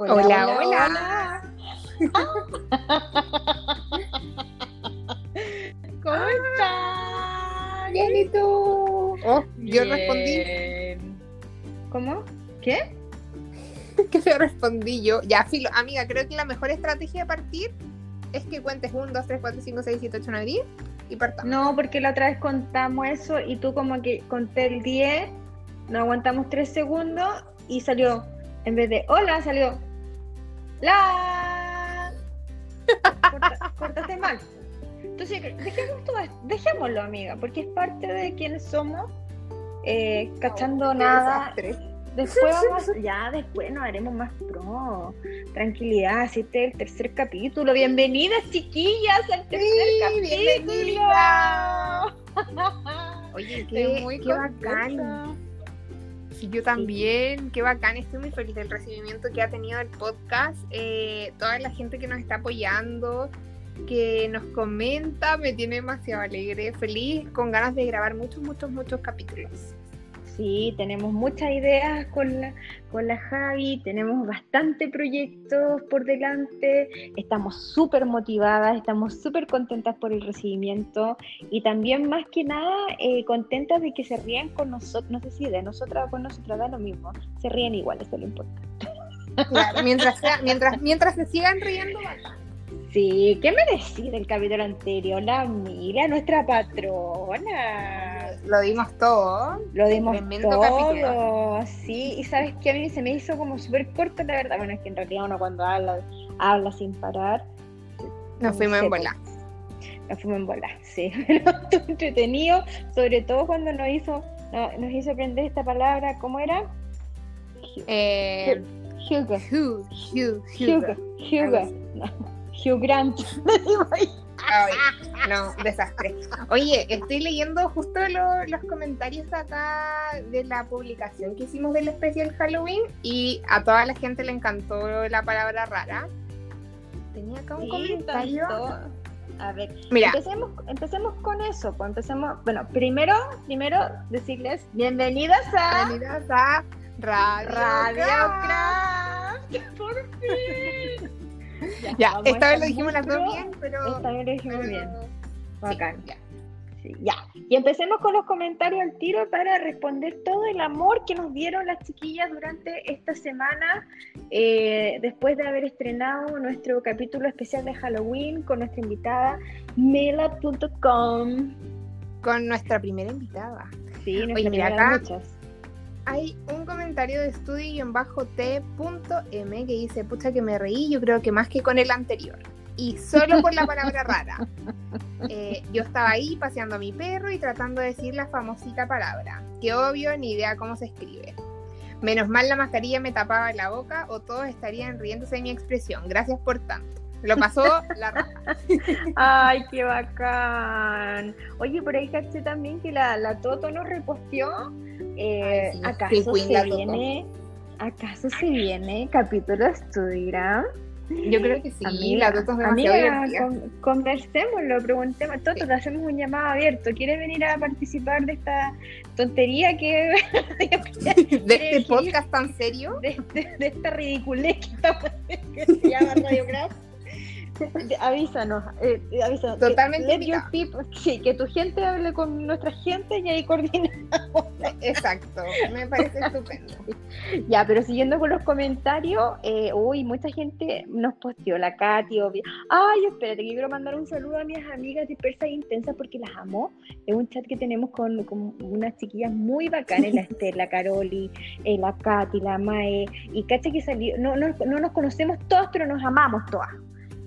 Hola, hola. hola. ¿Cómo estás? Bien, ¿y tú? Oh, yo bien. respondí. ¿Cómo? ¿Qué? que yo respondí yo. Ya, filo, amiga, creo que la mejor estrategia de partir es que cuentes 1, 2, 3, 4, 5, 6, 7, 8, 9, 10 y partamos. No, porque la otra vez contamos eso y tú como que conté el 10, nos aguantamos 3 segundos y salió, en vez de hola, salió la. Corta- cortaste mal. Entonces, dejemos todo esto- dejémoslo, amiga, porque es parte de quienes somos, eh, cachando nada. desastre. Después vamos, ya después nos haremos más pro. Tranquilidad, este es el tercer capítulo. Bienvenidas, chiquillas, al tercer Sí, capítulo. Oye, qué, qué bacán. Sí, yo también, qué bacán, estoy muy feliz del recibimiento que ha tenido el podcast, eh, toda la gente que nos está apoyando, que nos comenta, me tiene demasiado alegre, feliz, con ganas de grabar muchos, muchos, muchos capítulos. Sí, tenemos muchas ideas con la, con la Javi, tenemos bastante proyectos por delante, estamos súper motivadas, estamos súper contentas por el recibimiento y también más que nada eh, contentas de que se rían con nosotros, no sé si de nosotras o con nosotras da lo mismo, se ríen igual, eso es lo importante. Claro, mientras, mientras, mientras se sigan riendo. Sí, ¿qué me decís del capítulo anterior? La Emilia, nuestra patrona. lo dimos todo. Lo dimos Tremendo todo, capítulo. sí, y sabes que a mí se me hizo como súper corto, la verdad. Bueno, es que en realidad uno cuando habla, habla sin parar. Nos fuimos en bola. Nos fuimos en bola, sí, pero estuvo entretenido, sobre todo cuando nos hizo, no- nos hizo aprender esta palabra, ¿cómo era? Eh, Hugo, Hugh, Hugo, Hugh. Hugo, no, Hugh Grant. Ay, no, desastre. Oye, estoy leyendo justo lo- los comentarios acá de la publicación que hicimos del especial Halloween y a toda la gente le encantó la palabra rara. Tenía acá un Sí, comentario. tanto. A ver, Mira, Empecemos, empecemos con eso, pues empecemos, bueno, primero, primero decirles bienvenidas a bienvenidas a Radio, Radio. Craft. Por fin. Ya, esta vez lo dijimos muy las dos bien, pero. Esta vez lo dijimos pero- bien. sí, Bacán. ya. Sí, ya. Y empecemos con los comentarios al tiro para responder todo el amor que nos dieron las chiquillas durante esta semana, eh, después de haber estrenado nuestro capítulo especial de Halloween con nuestra invitada mela.com. Con nuestra primera invitada. Sí, nuestra Oye, mira, primera de acá- muchas. Hay un comentario de estudio-t.m que dice, pucha que me reí, yo creo que más que con el anterior. Y solo por la palabra rara. Eh, yo estaba ahí paseando a mi perro y tratando de decir la famosita palabra, que obvio ni idea cómo se escribe. Menos mal la mascarilla me tapaba la boca o todos estarían riéndose de mi expresión. Gracias por tanto. Lo pasó la rata. Ay, qué bacán. Oye, por ahí caché también que la, la Toto nos reposteó. Eh, Ay, sí, ¿Acaso se viene? ¿Acaso se viene capítulo de Estudigram? Yo creo que sí, Amiga, la Toto es demasiado amiga, con- conversémoslo, preguntemos. Toto, te hacemos un llamado abierto. ¿Quieres venir a participar de esta tontería que De este podcast tan serio. de, de- de esta ridiculez que, se llama Radio Craft. Avísanos, eh, eh, avísanos. Totalmente people- sí, que tu gente hable con nuestra gente y ahí coordinamos. Exacto, me parece estupendo. Ya, pero siguiendo con los comentarios, eh, uy, mucha gente nos posteó, la Katy, obvio. Ay, espérate, que quiero mandar un saludo a mis amigas dispersas e intensas porque las amo. Es un chat que tenemos con, con unas chiquillas muy bacanas, la Esther, la Caroli, eh, la Katy, la Mae, y cacha que salió, no, no, no nos conocemos todas, pero nos amamos todas.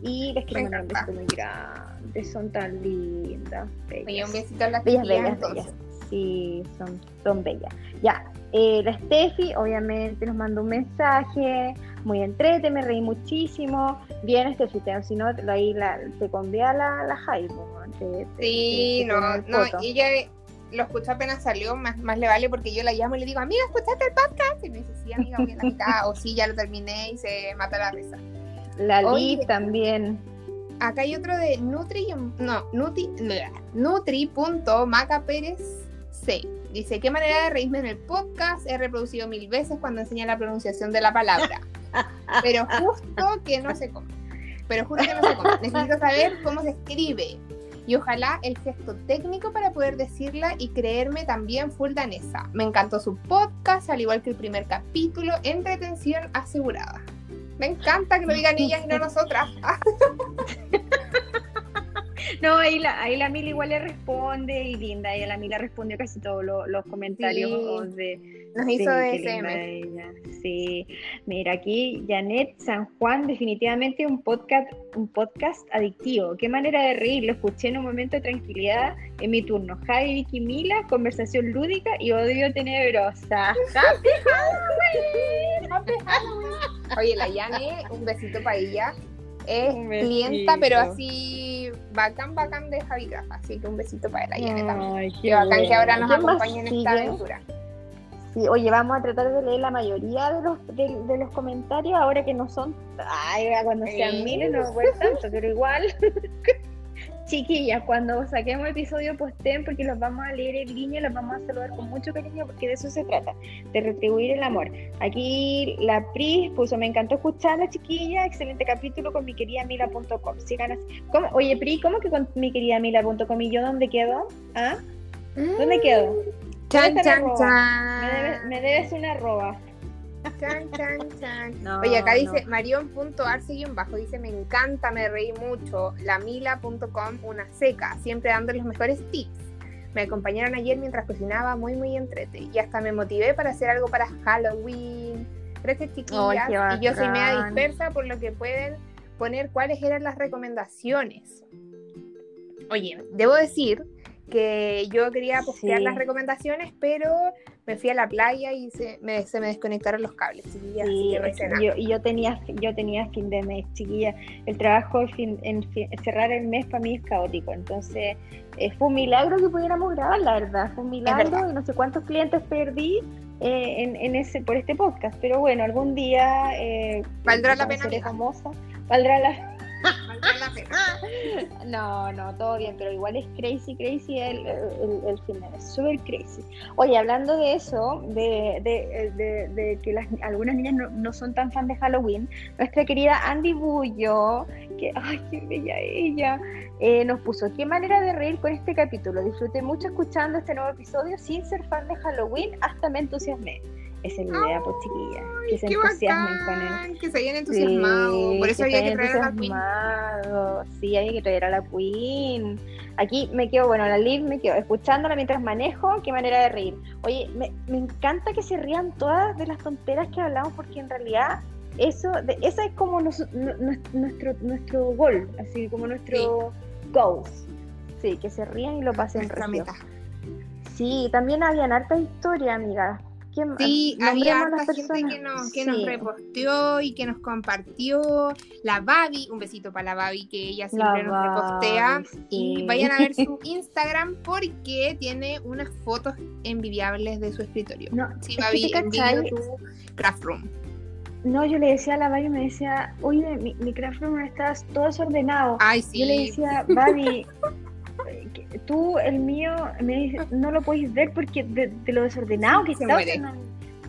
Y les quiero mandar un besito muy grande, son tan lindas. Oye, bellas. un besito a las Bellas, bellas, entonces. bellas. Sí, son, son bellas. Ya, eh, la Steffi obviamente nos mandó un mensaje, muy entrete, me reí muchísimo. Bien, Steffi, te- si no, ahí la, te convía la, la Jai, po, te- Sí, te- no, no, ella lo escuchó apenas salió, más, más le vale porque yo la llamo y le digo, amiga, ¿escuchaste el podcast? Y me dice, sí, amiga, voy a la mitad, o sí, ya lo terminé y se mata la risa. La Oye. Liz también. Acá hay otro de Nutri, no, Nutri, Nutri.maca Pérez C. Dice, qué manera de reírme en el podcast, he reproducido mil veces cuando enseña la pronunciación de la palabra. pero justo que no se come. Pero justo que no se come. Necesito saber cómo se escribe. Y ojalá el gesto técnico para poder decirla y creerme también full danesa. Me encantó su podcast, al igual que el primer capítulo, entretención asegurada. Me encanta que lo digan ellas y no nosotras. No, ahí la, ahí la Mila igual le responde y linda, y la Mila respondió casi todos los comentarios de, nos hizo de Sí, mira aquí Janet San Juan, definitivamente un podcast, un podcast adictivo. Qué manera de reír, lo escuché en un momento de tranquilidad en mi turno. Javi, Vicky, Mila, conversación lúdica y odio tenebrosa. ¡Happy Halloween! ¡Happy Halloween! Oye, la Yane, un besito para ella. Es clienta, pero así bacán, bacán de Javi Grafa. Así que un besito para la Yane también. Qué bacán que ahora nos acompañe en esta aventura. Sí, oye, vamos a tratar de leer la mayoría de los, de, los comentarios, ahora que no son, ay, cuando sean miles no voy tanto, pero igual, chiquillas, cuando saquemos el episodio posteen, porque los vamos a leer en línea, los vamos a saludar con mucho cariño, porque de eso se trata, de retribuir el amor. Aquí la Pris puso, me encantó escuchar la chiquilla, excelente capítulo con mi querida Mila.com. Sigan así. Oye, Pri, ¿cómo que con mi querida Mila.com? ¿Y yo dónde quedo? ¿Ah? ¿Dónde mm. quedo? Chan, chan, chan. Me, debes, una arroba. Chan, chan, chan. Oye, acá dice marion.arce y un bajo. Dice: Me encanta, me reí mucho. Lamila.com, una seca, siempre dando los mejores tips. Me acompañaron ayer mientras cocinaba, muy, muy entrete. Y hasta me motivé para hacer algo para Halloween. Gracias, chiquillas. y yo soy media dispersa, por lo que pueden poner cuáles eran las recomendaciones. Oye, debo decir que yo quería postear las recomendaciones, pero me fui a la playa y se me, se me desconectaron los cables, chiquillas. Sí, yo, y yo tenía, yo tenía fin de mes, chiquilla. El trabajo fin, en cerrar el mes para mí es caótico, entonces eh, fue un milagro que pudiéramos grabar, la verdad, fue un milagro y no sé cuántos clientes perdí. Eh, en, en, ese por este podcast, pero bueno, algún día eh, valdrá la pena. famosa, valdrá la no, no, todo bien, pero igual es crazy, crazy el, el, final, es súper crazy. Oye, hablando de eso, de, de, que las, algunas niñas no, son tan fan de Halloween, nuestra querida Andy Bullo, que, ay, qué bella ella, eh, nos puso, qué manera de reír con este capítulo, disfruté mucho escuchando este nuevo episodio sin ser fan de Halloween, hasta me entusiasmé. Esa es la idea, pues chiquilla. Que se entusiasmen con él. Que se hayan entusiasmado. Por eso había que traer a la Queen. Sí, había que traer a la Queen. Aquí me quedo, bueno, la Liv me quedo escuchándola mientras manejo. Qué manera de reír. Oye, me, me encanta que se rían todas de las tonteras que hablamos, porque en realidad eso, de, esa es como nuestro, nuestro gol, así como nuestro goals. Sí, que se rían y lo pasen meta. Sí, también habían harta historia, Sí, había harta gente que nos, que nos reposteó y que nos compartió. La Babi, un besito para la Babi, que ella siempre nos repostea. Y vayan a ver su Instagram porque tiene unas fotos envidiables de su escritorio. No, sí, Babi, tu craft room. No, yo le decía a la Babi, me decía, oye, mi, mi craft room está todo desordenado. Ay, sí. Yo le decía, Babi, tú, el mío, me dice, no lo podéis ver porque de, lo desordenado que está.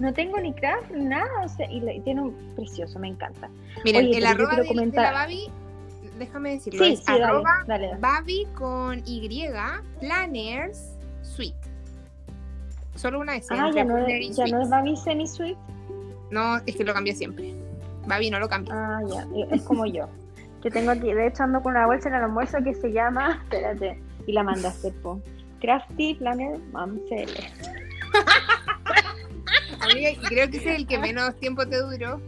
no, tengo ni craft, nada, o sea, y, tiene un precioso, me encanta. Miren, el arroba de, comentar... la Babi, déjame decirlo, sí, es sí, arroba Babi con Y, Planners Suite. Solo una vez. Ah, ya no, es, ya no es Babi Semi Suite. No, es que lo cambia siempre. Babi no lo cambia. Ah, ya, es como yo. Yo tengo aquí, de hecho ando con una bolsa en el almuerzo que se llama, espérate, y la mandaste, po. Crafty Planner Mom. Amiga, creo que ese es el que menos tiempo te duró.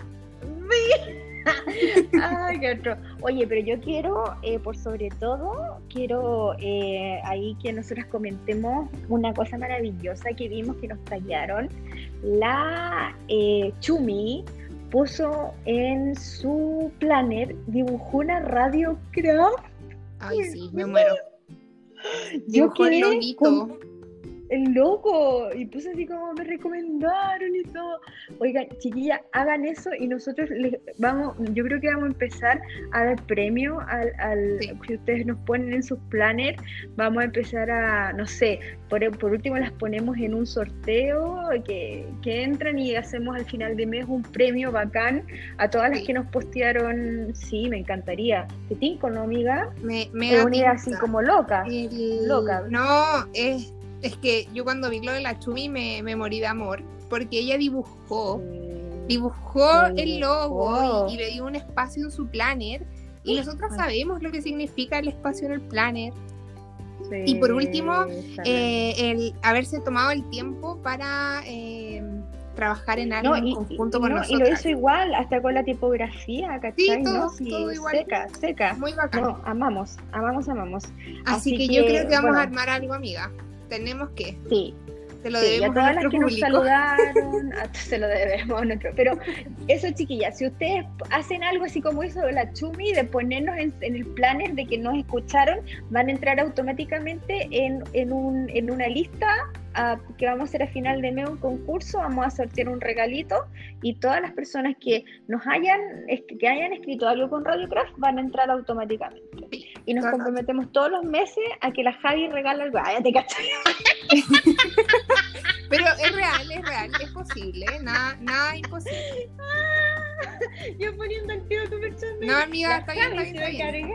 Ay, qué otro. Oye, pero yo quiero, eh, por sobre todo, quiero eh, ahí que nosotros comentemos una cosa maravillosa que vimos que nos tallaron. La eh, Chumi puso en su planner, dibujó una radio craft. Ay, sí, me muero. Yo quedé el loco. Y puse así como me recomendaron y todo. Oigan, chiquillas, hagan eso y nosotros les vamos, yo creo que vamos a empezar a dar premio al, al si ustedes nos ponen en sus planners, vamos a empezar a, no sé, por, por último las ponemos en un sorteo que, que entran y hacemos al final de mes un premio bacán a todas las que nos postearon. Sí, me encantaría. ¿Te tinco, no, amiga? Me, me unir así como loca. Loca. No, es es que yo cuando vi lo de la Chumi me, me morí de amor, porque ella dibujó, dibujó el logo y, le dio un espacio en su planner, y nosotros sabemos lo que significa el espacio en el planner. y por último, eh, el haberse tomado el tiempo para eh, trabajar en algo en conjunto con nosotros. Y lo hizo igual, hasta con la tipografía, ¿cachai? Sí, todo, todo igual. Seca, seca. Muy bacán. amamos, amamos, amamos. Así, que, yo creo que vamos a armar algo, amiga tenemos que. Sí. Se lo debemos a todas las que nos saludaron, se lo debemos a nuestro. Pero eso, chiquillas, si ustedes hacen algo así como hizo la Chumi, de ponernos en, el planner de que nos escucharon, van a entrar automáticamente en, en, un, en una lista que vamos a hacer a final de mes un concurso, vamos a sortear un regalito y todas las personas que nos hayan, que hayan escrito algo con Radiocraft van a entrar automáticamente. Y nos comprometemos todos los meses a que la Javi regale algo. Ay, te cachai. Pero es real, es real, es posible, nada, nada imposible. Yo poniendo el tiro tu persona. No, amiga, está bien, está bien.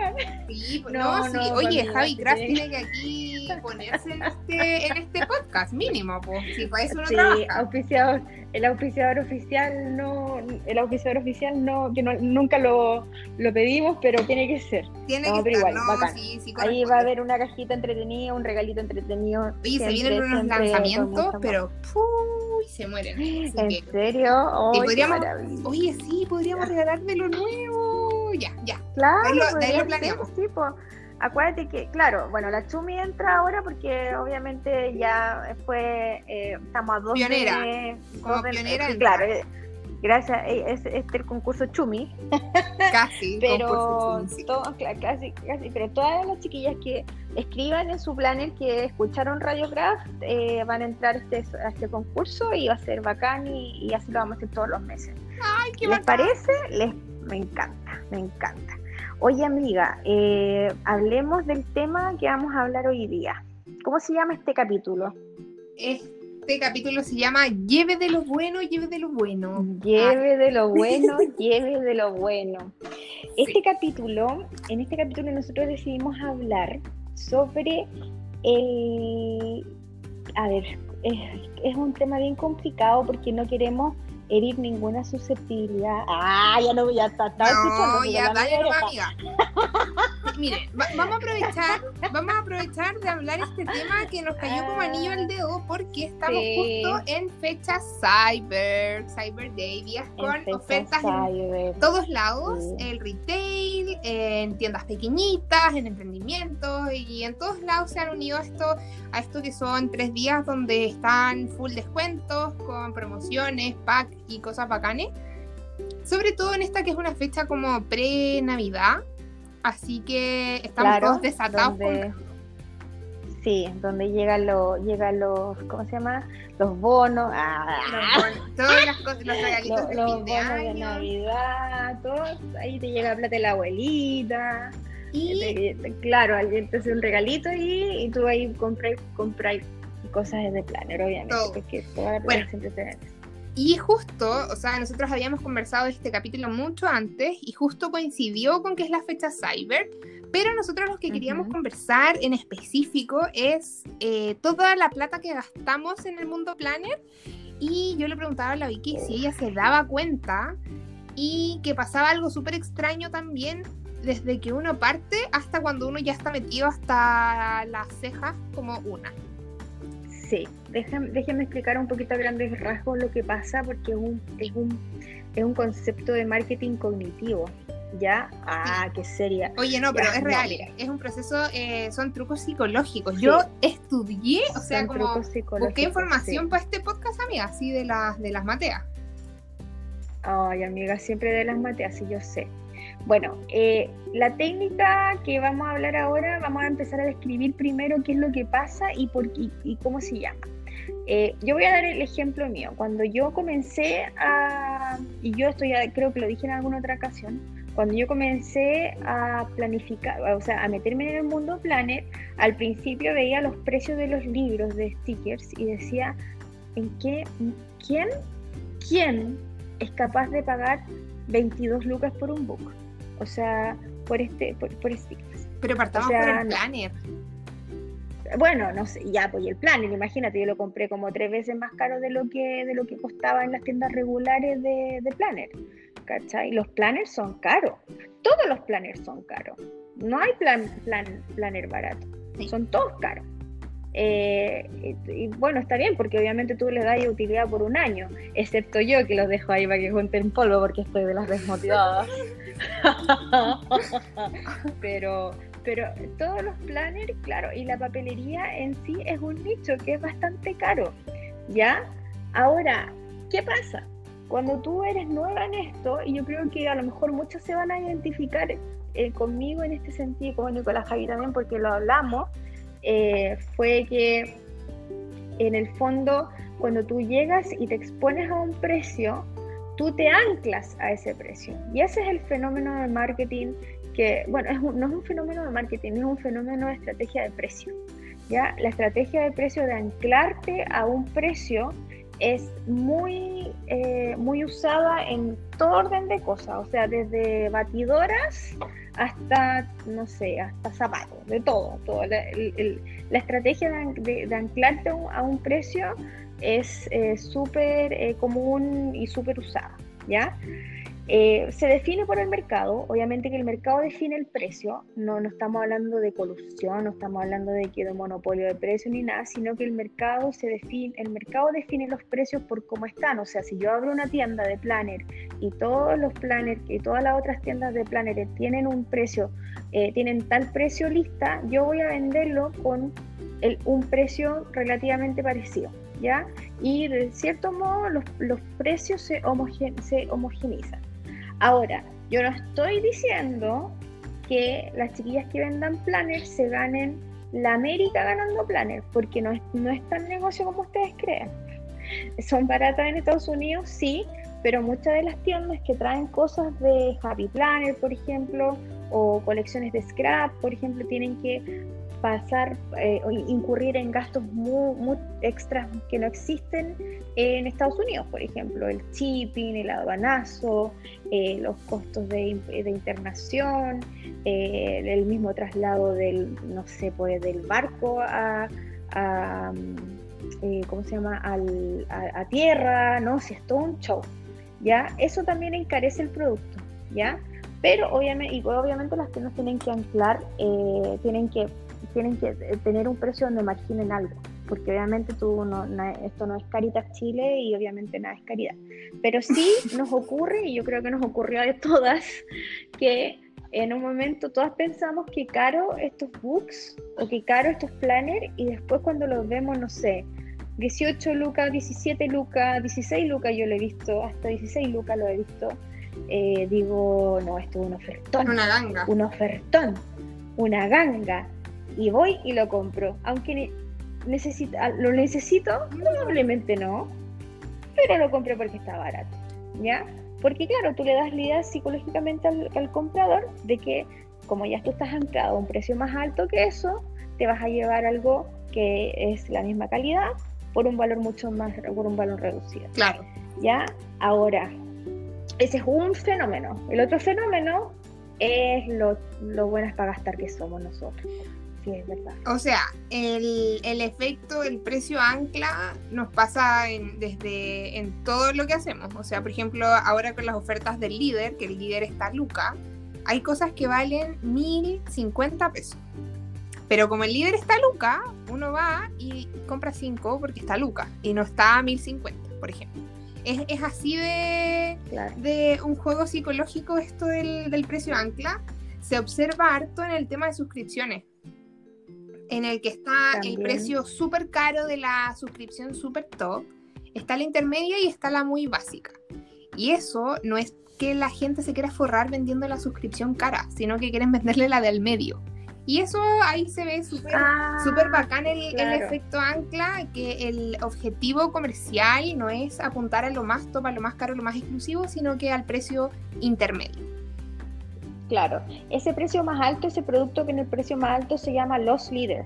Sí, pues, no, no, sí. Oye, Javi Craft tiene que aquí ponerse en este, en este podcast, mínimo, pues. Si para eso no sí, trabaja. Auspiciador, el auspiciador oficial no, el auspiciador oficial no, que no, nunca lo, lo pedimos, pero tiene que ser. Tiene que ser, no, bacán. Sí, sí, Ahí va a haber una cajita entretenida, un regalito entretenido. Oye, se vienen unos lanzamientos, pero uy, se mueren. ¿En serio? Oh, podríamos, oye, sí, podríamos regalarme lo nuevo. Ya, ya. Claro, de ahí lo, planeamos. Sí, acuérdate que, claro, bueno, la Chumi entra ahora porque obviamente ya fue, eh, estamos a dos pionera, de, como pionera. claro, eh, gracias, eh, es, es, el concurso Chumi. Casi, pero todo, casi, casi, pero todas las chiquillas que escriban en su planner que escucharon Radiocraft eh, van a entrar este, a este concurso y va a ser bacán y, así lo vamos a hacer todos los meses. Ay, qué ¿Les parece? Les, me encanta, me encanta. Oye amiga, eh, hablemos del tema que vamos a hablar hoy día. ¿Cómo se llama este capítulo? Este capítulo se llama Lleve de lo bueno, lleve de lo bueno. Lleve de lo bueno, lleve de lo bueno. Este capítulo, en este capítulo nosotros decidimos hablar sobre el... A ver, es, es un tema bien complicado porque no queremos herir ninguna susceptibilidad. Ah, ya no, ya está, está no, ya, dale, no, amiga. Mire, vamos a aprovechar, vamos a aprovechar de hablar este tema que nos cayó como anillo al dedo porque estamos justo en fecha Cyber, Cyber Day, días con ofertas en todos lados, el retail, en tiendas pequeñitas, en emprendimientos y en todos lados se han unido esto a esto que son tres días donde están full descuentos con promociones, pack y cosas bacanes. Sobre todo en esta que es una fecha como pre-Navidad. Así que estamos todos desatados. Sí, donde llegan los, llegan los, ¿cómo se llama? Los bonos, ah. todas las cosas, los regalitos de fin de año. de Navidad, todos, ahí te llega plata de la abuelita. Y claro, alguien te hace un regalito y, y tú ahí compras, compras cosas de planner, obviamente, porque toda la siempre te y justo, o sea, nosotros habíamos conversado de este capítulo mucho antes y justo coincidió con que es la fecha Cyber, pero nosotros lo que queríamos conversar en específico es eh, toda la plata que gastamos en el mundo planner y yo le preguntaba a la Vicky si ella se daba cuenta y que pasaba algo súper extraño también desde que uno parte hasta cuando uno ya está metido hasta las cejas como una. Sí, déjenme, explicar un poquito a grandes rasgos lo que pasa porque es un, es un, es un concepto de marketing cognitivo. ¿Ya? Ah, qué seria. Oye, no, pero es real. es un proceso, eh, son trucos psicológicos. Yo estudié, o sea, como busqué información para este podcast, amiga, así de las, de las mateas. Ay, amiga, siempre de las mateas, sí, yo sé. Bueno, eh, la técnica que vamos a hablar ahora, vamos a empezar a describir primero qué es lo que pasa y, por, y, cómo se llama. Eh, yo voy a dar el ejemplo mío. Cuando yo comencé a, y yo estoy, creo que lo dije en alguna otra ocasión, cuando yo comencé a planificar, o sea, a meterme en el mundo Planner, al principio veía los precios de los libros de stickers y decía, ¿en qué, quién, quién es capaz de pagar 22 lucas por un book? O sea, por este, por, stickers. Pero partamos por el Planner. Bueno, no sé, ya, pues el planner, imagínate, yo lo compré como tres veces más caro de lo que, de lo que costaba en las tiendas regulares de, de planner. ¿cachai? Los planners son caros. Todos los planners son caros. No hay plan, plan, planner barato. Son todos caros. Eh, y, bueno, está bien, porque obviamente tú les das utilidad por un año, excepto yo que los dejo ahí para que junten polvo porque estoy de las desmotivadas. pero, pero todos los planners, claro, y la papelería en sí es un nicho que es bastante caro. ¿Ya? Ahora, ¿qué pasa? cuando tú eres nueva en esto, y yo creo que a lo mejor muchos se van a identificar eh, conmigo en este sentido, como Nicolás Javi también, porque lo hablamos, eh, fue que en el fondo, cuando tú llegas y te expones a un precio, tú te anclas a ese precio. Y ese es el fenómeno de marketing que, bueno, no es un fenómeno de marketing, es un fenómeno de estrategia de precio. ¿ya? La estrategia de precio de anclarte a un precio es muy, eh, muy usada en todo orden de cosas, o sea, desde batidoras hasta, no sé, hasta zapatos, de todo. todo. La, estrategia de, anclarte a un precio es eh, súper eh, común y súper usada, ¿ya? Eh, se define por el mercado, obviamente que el mercado define el precio, no, no estamos hablando de colusión, no estamos hablando de que de monopolio de precio ni nada, sino que el mercado se define, el mercado define los precios por cómo están, o sea, si yo abro una tienda de planner y todos los planners y todas las otras tiendas de planner tienen un precio, eh, tienen tal precio lista, yo voy a venderlo con un precio relativamente parecido. Y de cierto modo los, los precios se, se homogenizan. Ahora, yo no estoy diciendo que las chiquillas que vendan planners se ganen la América ganando planners, porque no es, no es tan negocio como ustedes creen. Son baratas en Estados Unidos, sí, pero muchas de las tiendas que traen cosas de Happy Planner, por ejemplo, o colecciones de scrap, por ejemplo, tienen que pasar eh, o incurrir en gastos muy, extras que no existen en Estados Unidos, por ejemplo, el shipping, el aduanazo, eh, los costos de, internación, eh, el mismo traslado del, no sé, pues del barco a, ¿cómo se llama?, a, tierra, ¿no? Si es todo un show, ¿ya? Eso también encarece el producto, ¿ya? Pero obviamente, y obviamente las tiendas tienen que anclar, tienen que tienen que eh, tener un precio donde marginen algo, porque obviamente tú no, esto no es Caritas Chile y obviamente nada es caridad. Pero sí nos ocurre, y yo creo que nos ocurrió a todas, que en un momento todas pensamos que caro estos books o que caro estos planners y después cuando los vemos, no sé, 18 lucas, 17 lucas, 16 lucas yo lo he visto, hasta 16 lucas lo he visto. Eh, digo, no, esto es un ofertón. Una ganga. Un ofertón, una ganga y voy y lo compro. Aunque necesita, lo necesito, probablemente no, pero lo compré porque está barato, ¿ya? Porque claro, tú le das la idea psicológicamente al, comprador de que como ya tú estás anclado a un precio más alto que eso, te vas a llevar algo que es la misma calidad por un valor mucho más, por un valor reducido. Claro. ¿Ya? Ahora, ese es un fenómeno. El otro fenómeno es lo, lo buenas para gastar que somos nosotros. Sí, es verdad. O sea, el, el efecto, el precio ancla nos pasa en, desde en todo lo que hacemos. O sea, por ejemplo, ahora con las ofertas del líder, que el líder está Luca, hay cosas que valen 1050 pesos. Pero como el líder está Luca, uno va y compra 5 porque está Luca y no está a 1050, por ejemplo. Es, es así de, de un juego psicológico esto del, del precio ancla. Se observa harto en el tema de suscripciones en el que está el precio súper caro de la suscripción súper top, está la intermedia y está la muy básica. Y eso no es que la gente se quiera forrar vendiendo la suscripción cara, sino que quieren venderle la del medio. Y eso ahí se ve súper Ah, bacán el, el efecto ancla, que el objetivo comercial no es apuntar a lo más top, a lo más caro, a lo más exclusivo, sino que al precio intermedio. Claro, ese precio más alto, ese producto que en el precio más alto se llama loss leader,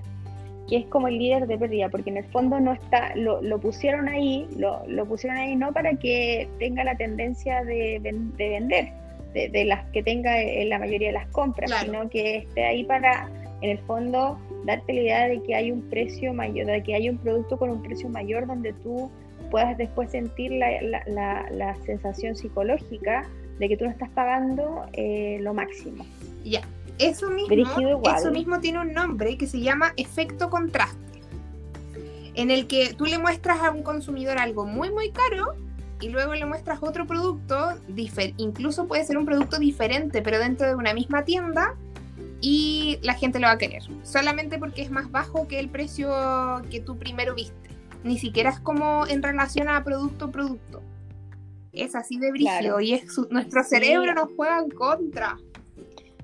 que es como el líder de pérdida, porque en el fondo no está, lo, lo pusieron ahí, lo, lo pusieron ahí no para que tenga la tendencia de, ven- de vender, de, de las que tenga en la mayoría de las compras, Claro. sino que esté ahí para, en el fondo, darte la idea de que hay un precio mayor, de que hay un producto con un precio mayor donde tú puedas después sentir la, la, la- la sensación psicológica de que tú no estás pagando eh, lo máximo. Ya, eso mismo, eso mismo tiene un nombre que se llama efecto contraste, en el que tú le muestras a un consumidor algo muy muy caro y luego le muestras otro producto, incluso puede ser un producto diferente, pero dentro de una misma tienda y la gente lo va a querer, solamente porque es más bajo que el precio que tú primero viste. Ni siquiera es como en relación a producto producto. Es así de Claro. y es su- nuestro cerebro nos juega en contra.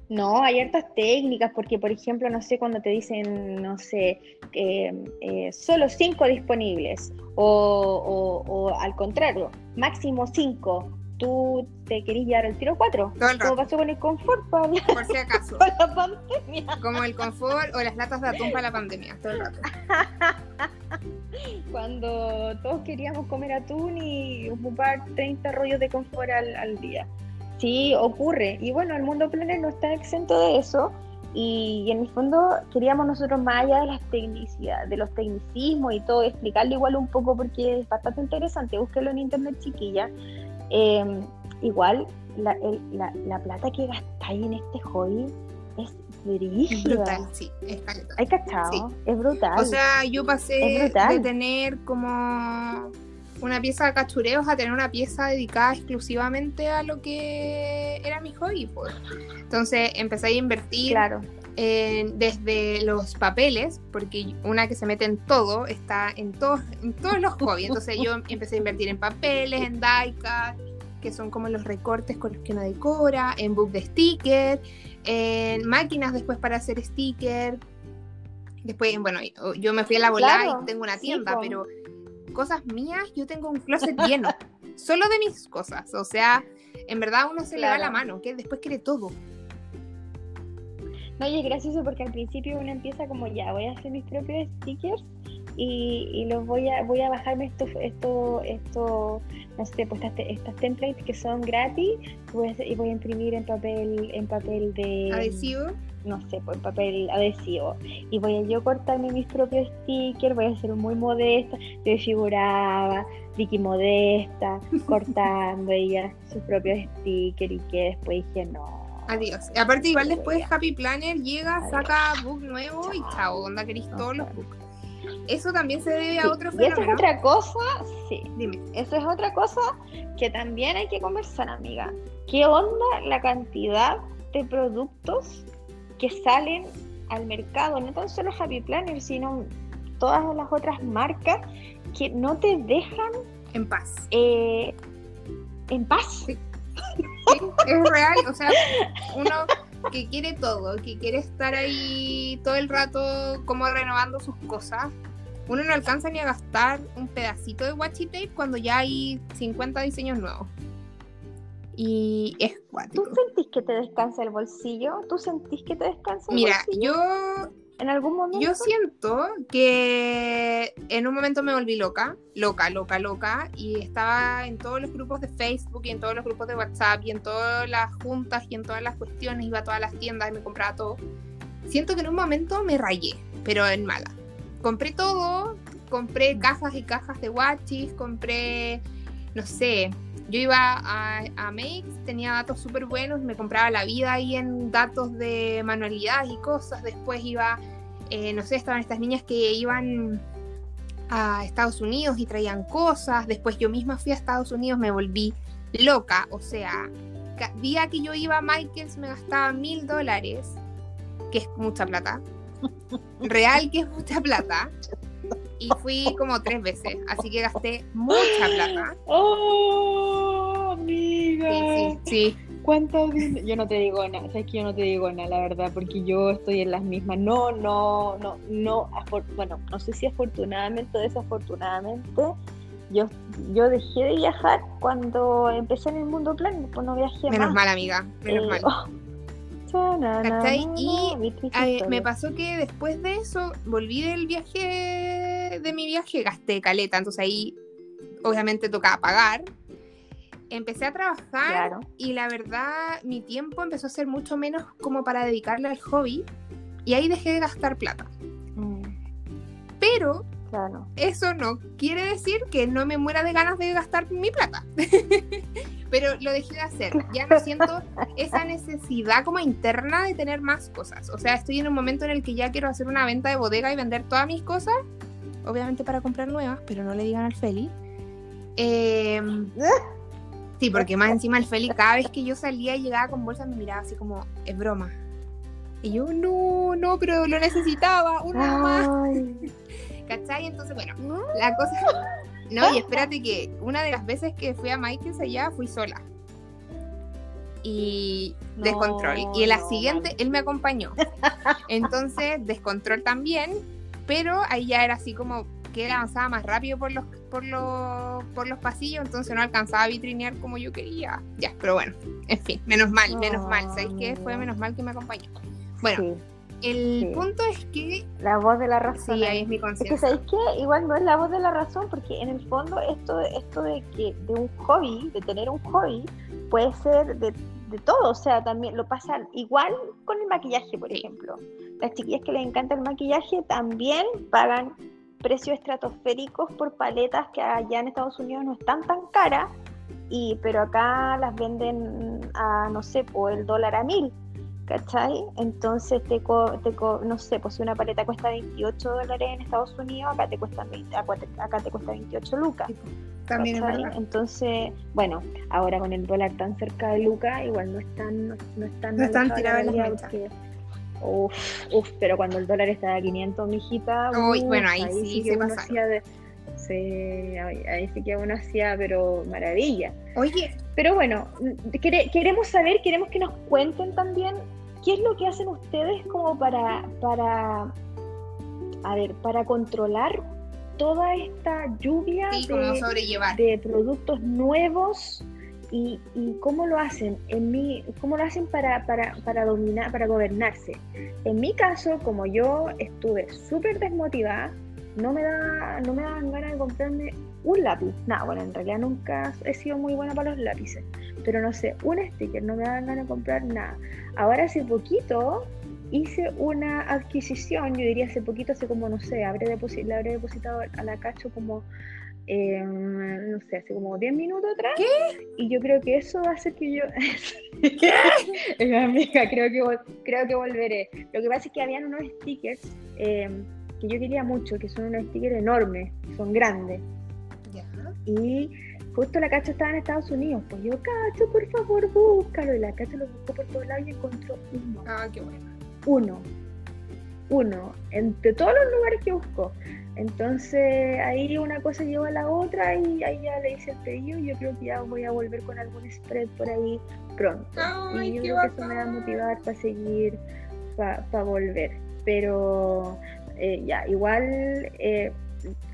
No, hay hartas técnicas, porque por ejemplo, no sé, cuando te dicen, no sé, eh, solo cinco disponibles, o, o- o al contrario, máximo cinco, tú te querís llevar el tiro cuatro. Todo el Como rato, pasó con el confort para la, por si acaso. con la pandemia. Como el confort o las latas de atún para la pandemia, todo el rato. Cuando todos queríamos comer atún y ocupar 30 rollos de confort al, al día. Sí, ocurre. Y bueno, el mundo planner no está exento de eso. Y, y en el fondo queríamos nosotros, más allá de las tecnicidades, de los tecnicismos y todo, explicarlo igual un poco porque es bastante interesante. Búsquelo en internet, chiquilla. Eh, igual, la, el- la, la plata que gastáis en este hobby es brígida. brutal, sí, es. ¿Hay cachado? Es brutal. O sea, yo pasé de tener como una pieza de cachureos a tener una pieza dedicada exclusivamente a lo que era mi hobby. pues. Entonces empecé a invertir claro. Desde los papeles, porque una que se mete en todo está en todos, en todos los hobbies. Entonces yo empecé a invertir en papeles, en diecast, que son como los recortes con los que uno decora, en book de sticker, en máquinas después para hacer sticker. Después, bueno, yo- me fui a la volada Claro, y tengo una tienda, pero cosas mías, yo tengo un closet lleno, solo de mis cosas. O sea, en verdad uno se le va la mano, que después quiere todo. No, y es gracioso porque al principio uno empieza como ya, voy a hacer mis propios stickers y, y los voy a voy a bajarme estos esto, esto, no sé, pues estas, te- estas templates que son gratis y voy a, hacer- y voy a imprimir en papel en papel de Adhesivo. no sé, pues papel adhesivo y voy a yo cortarme mis propios stickers, voy a ser muy modesta, yo figuraba Vicky modesta, cortando ella sus propios stickers y que después dije no. Adiós. Y aparte, igual después. Happy Planner llega, saca book nuevo y chao, onda queréis todos los books. Eso también se debe Sí, a otro y eso es fenómeno. otra cosa, sí. Dime. Eso es otra cosa que también hay que conversar, amiga. ¿Qué onda la cantidad de productos que salen al mercado? No tan solo Happy Planner, sino todas las otras marcas que no te dejan En paz. eh, en paz. Sí. Sí, es real. O sea, uno que quiere todo, que quiere estar ahí todo el rato como renovando sus cosas. Uno no alcanza ni a gastar un pedacito de washi tape cuando ya hay 50 diseños nuevos. Y es ¿Tú cuático. sentís que te descansa el bolsillo? ¿Tú sentís que te descansa el Mira, bolsillo yo en algún momento? Yo siento que en un momento me volví loca, loca, loca, loca, y estaba en todos los grupos de Facebook y en todos los grupos de WhatsApp y en todas las juntas y en todas las cuestiones, iba a todas las tiendas y me compraba todo. Siento que en un momento me rayé, pero en mala. Compré todo, compré cajas y cajas de watches, compré, no sé, yo iba a, a Makes, tenía datos súper buenos, me compraba la vida ahí en datos de manualidades y cosas. Después iba, eh, no sé, estaban estas niñas que iban a Estados Unidos y traían cosas. Después yo misma fui a Estados Unidos, me volví loca. O sea, día que yo iba a Michaels me gastaba mil dólares, que es mucha plata. Real que es mucha plata. Y fui como tres veces, así que gasté mucha plata. ¡Oh! amiga. Sí, sí, sí. ¿Cuántas Yo no te digo nada, sabes que yo no te digo nada, la verdad, porque yo estoy en las mismas. No, no, no, no, bueno, no sé si afortunadamente o desafortunadamente, yo, yo dejé de viajar cuando empecé en el mundo plano, pues no viajé Menos más. mal, amiga, menos Eh, mal. oh. ¿Cachai? Y, historia. me pasó que después de eso volví del viaje, de mi viaje, gasté caleta, entonces ahí obviamente tocaba pagar. Empecé a trabajar Claro. y la verdad mi tiempo empezó a ser mucho menos como para dedicarle al hobby y ahí dejé de gastar plata. Mm, Pero claro. eso no quiere decir que no me muera de ganas de gastar mi plata. Pero lo dejé de hacer. Ya no siento esa necesidad como interna de tener más cosas. O sea, estoy en un momento en el que ya quiero hacer una venta de bodega y vender todas mis cosas. Obviamente para comprar nuevas, pero no le digan al Feli. Eh, sí, porque más encima el Feli, cada vez que yo salía y llegaba con bolsa, me miraba así como, es broma. Y yo, no, no, pero lo necesitaba, uno más. ¿Cachai? Entonces, bueno, la cosa. No, y espérate que una de las veces que fui a Michael's allá fui sola. Y No, descontrol. Y en la no, siguiente, él me acompañó. Entonces, descontrol también. Pero ahí ya era así como que él avanzaba más rápido por los, por los, por los pasillos, entonces no alcanzaba a vitrinear como yo quería. Ya, pero bueno, en fin, menos mal, menos mal. ¿Sabéis qué? Fue menos mal que me acompañó. Bueno, sí, el sí. punto es que. la voz de la razón. Sí, ahí. es mi Es que sabéis que igual no es la voz de la razón, porque en el fondo esto, esto de que de un hobby, de tener un hobby, puede ser de, de todo. O sea, también lo pasa igual con el maquillaje, por Sí. ejemplo. Las chiquillas que les encanta el maquillaje también pagan precios estratosféricos por paletas que allá en Estados Unidos no están tan caras, y, pero acá las venden a, no sé, por el dólar a mil. ¿Cachai? Entonces, te, co- te co- no sé, pues si una paleta cuesta 28 dólares en Estados Unidos, acá te cuesta, 20 acá te- cuesta 28 lucas. También es. Entonces, bueno, ahora con el dólar tan cerca de lucas, igual no están, no, no están, No están alejada la tiradas las porque- Uf, uf, pero cuando el dólar estaba a 500, mijita, Uy, bueno, ahí sí que se hacía de- sí, ahí, ahí sí que uno hacía, pero maravilla. Oye, Pero bueno, quere- queremos saber, queremos que nos cuenten también qué es lo que hacen ustedes como para, para, a ver, para controlar toda esta lluvia sí, de productos nuevos y, y cómo lo hacen en mi, cómo lo hacen para, para, para dominar, para gobernarse. En mi caso, como yo estuve súper desmotivada, no me da, no me daban ganas de comprarme un lápiz. Nada, bueno, en realidad nunca he sido muy buena para los lápices. Pero no sé, un sticker, no me daban ganas de comprar nada. Ahora hace poquito hice una adquisición, yo diría hace poquito, hace como, no sé, habré le habré depositado a la Cacho como, eh, no sé, hace como 10 minutos atrás. Y yo creo que eso va a hacer que yo... ¿Qué? amiga, creo que, creo que volveré. Lo que pasa es que habían unos stickers eh, que yo quería mucho, que son unos stickers enormes, son grandes. Y justo la Cacho estaba en Estados Unidos. Pues yo, Cacho, por favor, búscalo. Y la Cacho lo buscó por todos lados y encontró uno. Ah, qué bueno. Uno. Uno. Entre todos los lugares que buscó. Entonces ahí una cosa llevó a la otra y ahí ya le hice el pedido. y Yo creo que ya voy a volver con algún spread por ahí pronto. Ay, y yo creo que eso me va a motivar para seguir, para volver. Pero eh, ya, igual eh,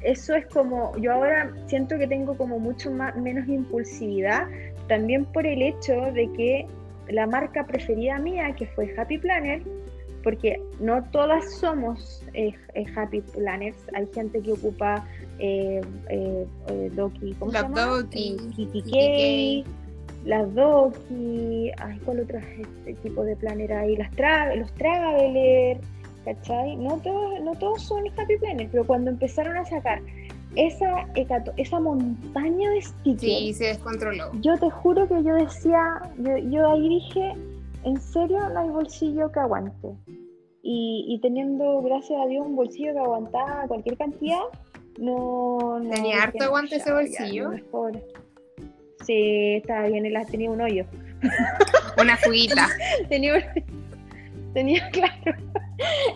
eso es como, yo ahora siento que tengo como mucho más, menos impulsividad, también por el hecho de que la marca preferida mía, que fue Happy Planner, porque no todas somos eh, eh, Happy Planners, hay gente que ocupa eh, eh, Doki, ¿cómo La se llama? Doki, las Doki, ay, ¿cuál otro este tipo de planner hay? Las tra los Traveler, ¿cachai? No todos, no todos son Happy Planners, pero cuando empezaron a sacar esa, esa montaña de stickers, Sí, se descontroló. yo te juro que yo decía, yo, yo ahí dije, en serio no hay bolsillo que aguante. Y, y teniendo, gracias a Dios, un bolsillo que aguantaba cualquier cantidad, no... no ¿Tenía harto aguante ese ya, bolsillo? mejor. Sí, estaba bien, él tenía un hoyo. Una fuguita. tenía, un- tenía claro.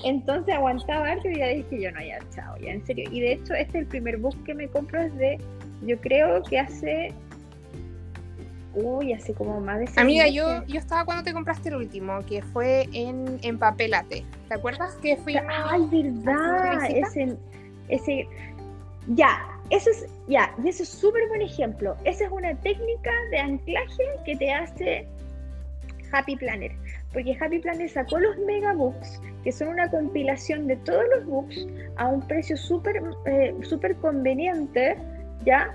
Entonces aguantaba harto y ya dije yo, no, ya, chao, ya, en serio. Y de hecho, este es el primer book que me compro desde, yo creo que hace Uy, así como más de seis Amiga, meses. yo, yo estaba cuando te compraste el último, que fue en Empapélate. ¿Te acuerdas que fuimos? Ay, verdad. Ese, ese. Ya, ese es. Ya, y ese es súper buen ejemplo. Esa es una técnica de anclaje que te hace Happy Planner. Porque Happy Planner sacó los megabooks, que son una compilación de todos los books a un precio súper eh, súper conveniente, ¿ya?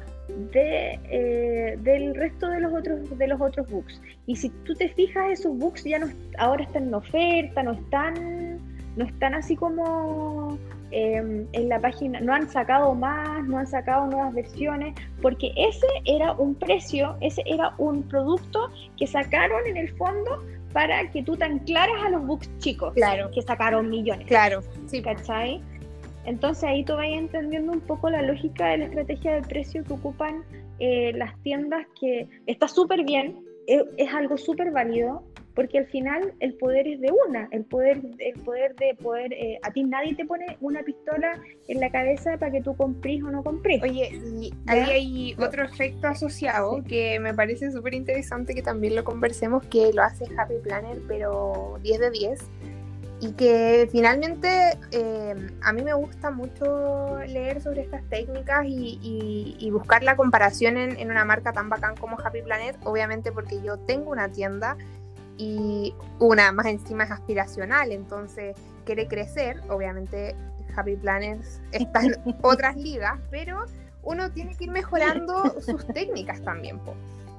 De, eh, del resto de los otros de los otros books. Y si tú te fijas, esos books ya no ahora están en oferta, no están no están así como eh, en la página, no han sacado más, no han sacado nuevas versiones, porque ese era un precio, ese era un producto que sacaron en el fondo para que tú te anclaras a los books chicos, Claro. que sacaron millones. Claro, sí. ¿Cachai? Entonces ahí tú vas entendiendo un poco la lógica de la estrategia de precio que ocupan eh, las tiendas, que está súper bien, es, es algo súper válido, porque al final el poder es de una, el poder, el poder de poder, eh, a ti nadie te pone una pistola en la cabeza para que tú comprís o no comprís. Oye, y ahí hay otro efecto asociado que me parece súper interesante que también lo conversemos, que lo hace Happy Planner, pero 10 de 10. Y que finalmente eh, a mí me gusta mucho leer sobre estas técnicas y, y- y buscar la comparación en, en una marca tan bacán como Happy Planner, obviamente porque yo tengo una tienda y una más encima es aspiracional, entonces quiere crecer, obviamente Happy Planners está en otras ligas, pero uno tiene que ir mejorando sus técnicas también, po.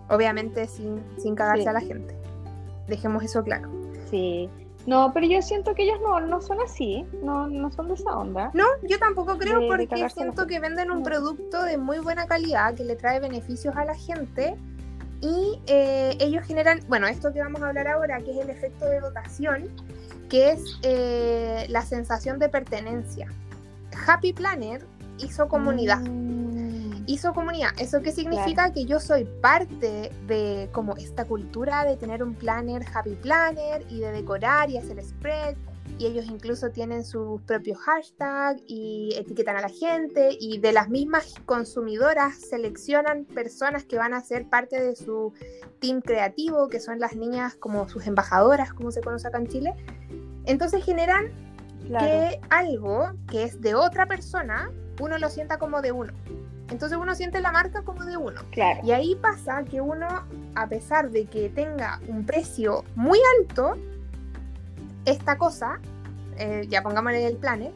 obviamente sin, sin cagarse Sí. a la gente. Dejemos eso claro. Sí. No, pero yo siento que ellos no, no son así, no, no son de esa onda. No, yo tampoco creo De- de porque la siento que venden un producto de muy buena calidad que le trae beneficios a la gente y eh, ellos generan, bueno, esto que vamos a hablar ahora, que es el efecto de dotación, que es eh, la sensación de pertenencia. Happy Planner hizo comunidad. Mm. Hizo comunidad. ¿Eso qué significa? Que yo soy parte de como esta cultura de tener un planner, happy planner, y de decorar y hacer spread. Y ellos incluso tienen sus propios hashtags y etiquetan a la gente. Y de las mismas consumidoras seleccionan personas que van a ser parte de su team creativo, que son las niñas como sus embajadoras, como se conoce acá en Chile. Entonces generan Claro. que algo que es de otra persona, uno lo sienta como de uno. Entonces uno siente la marca como de uno. Claro. Y ahí pasa que uno, a pesar de que tenga un precio muy alto, esta cosa, eh, ya pongámosle el planner,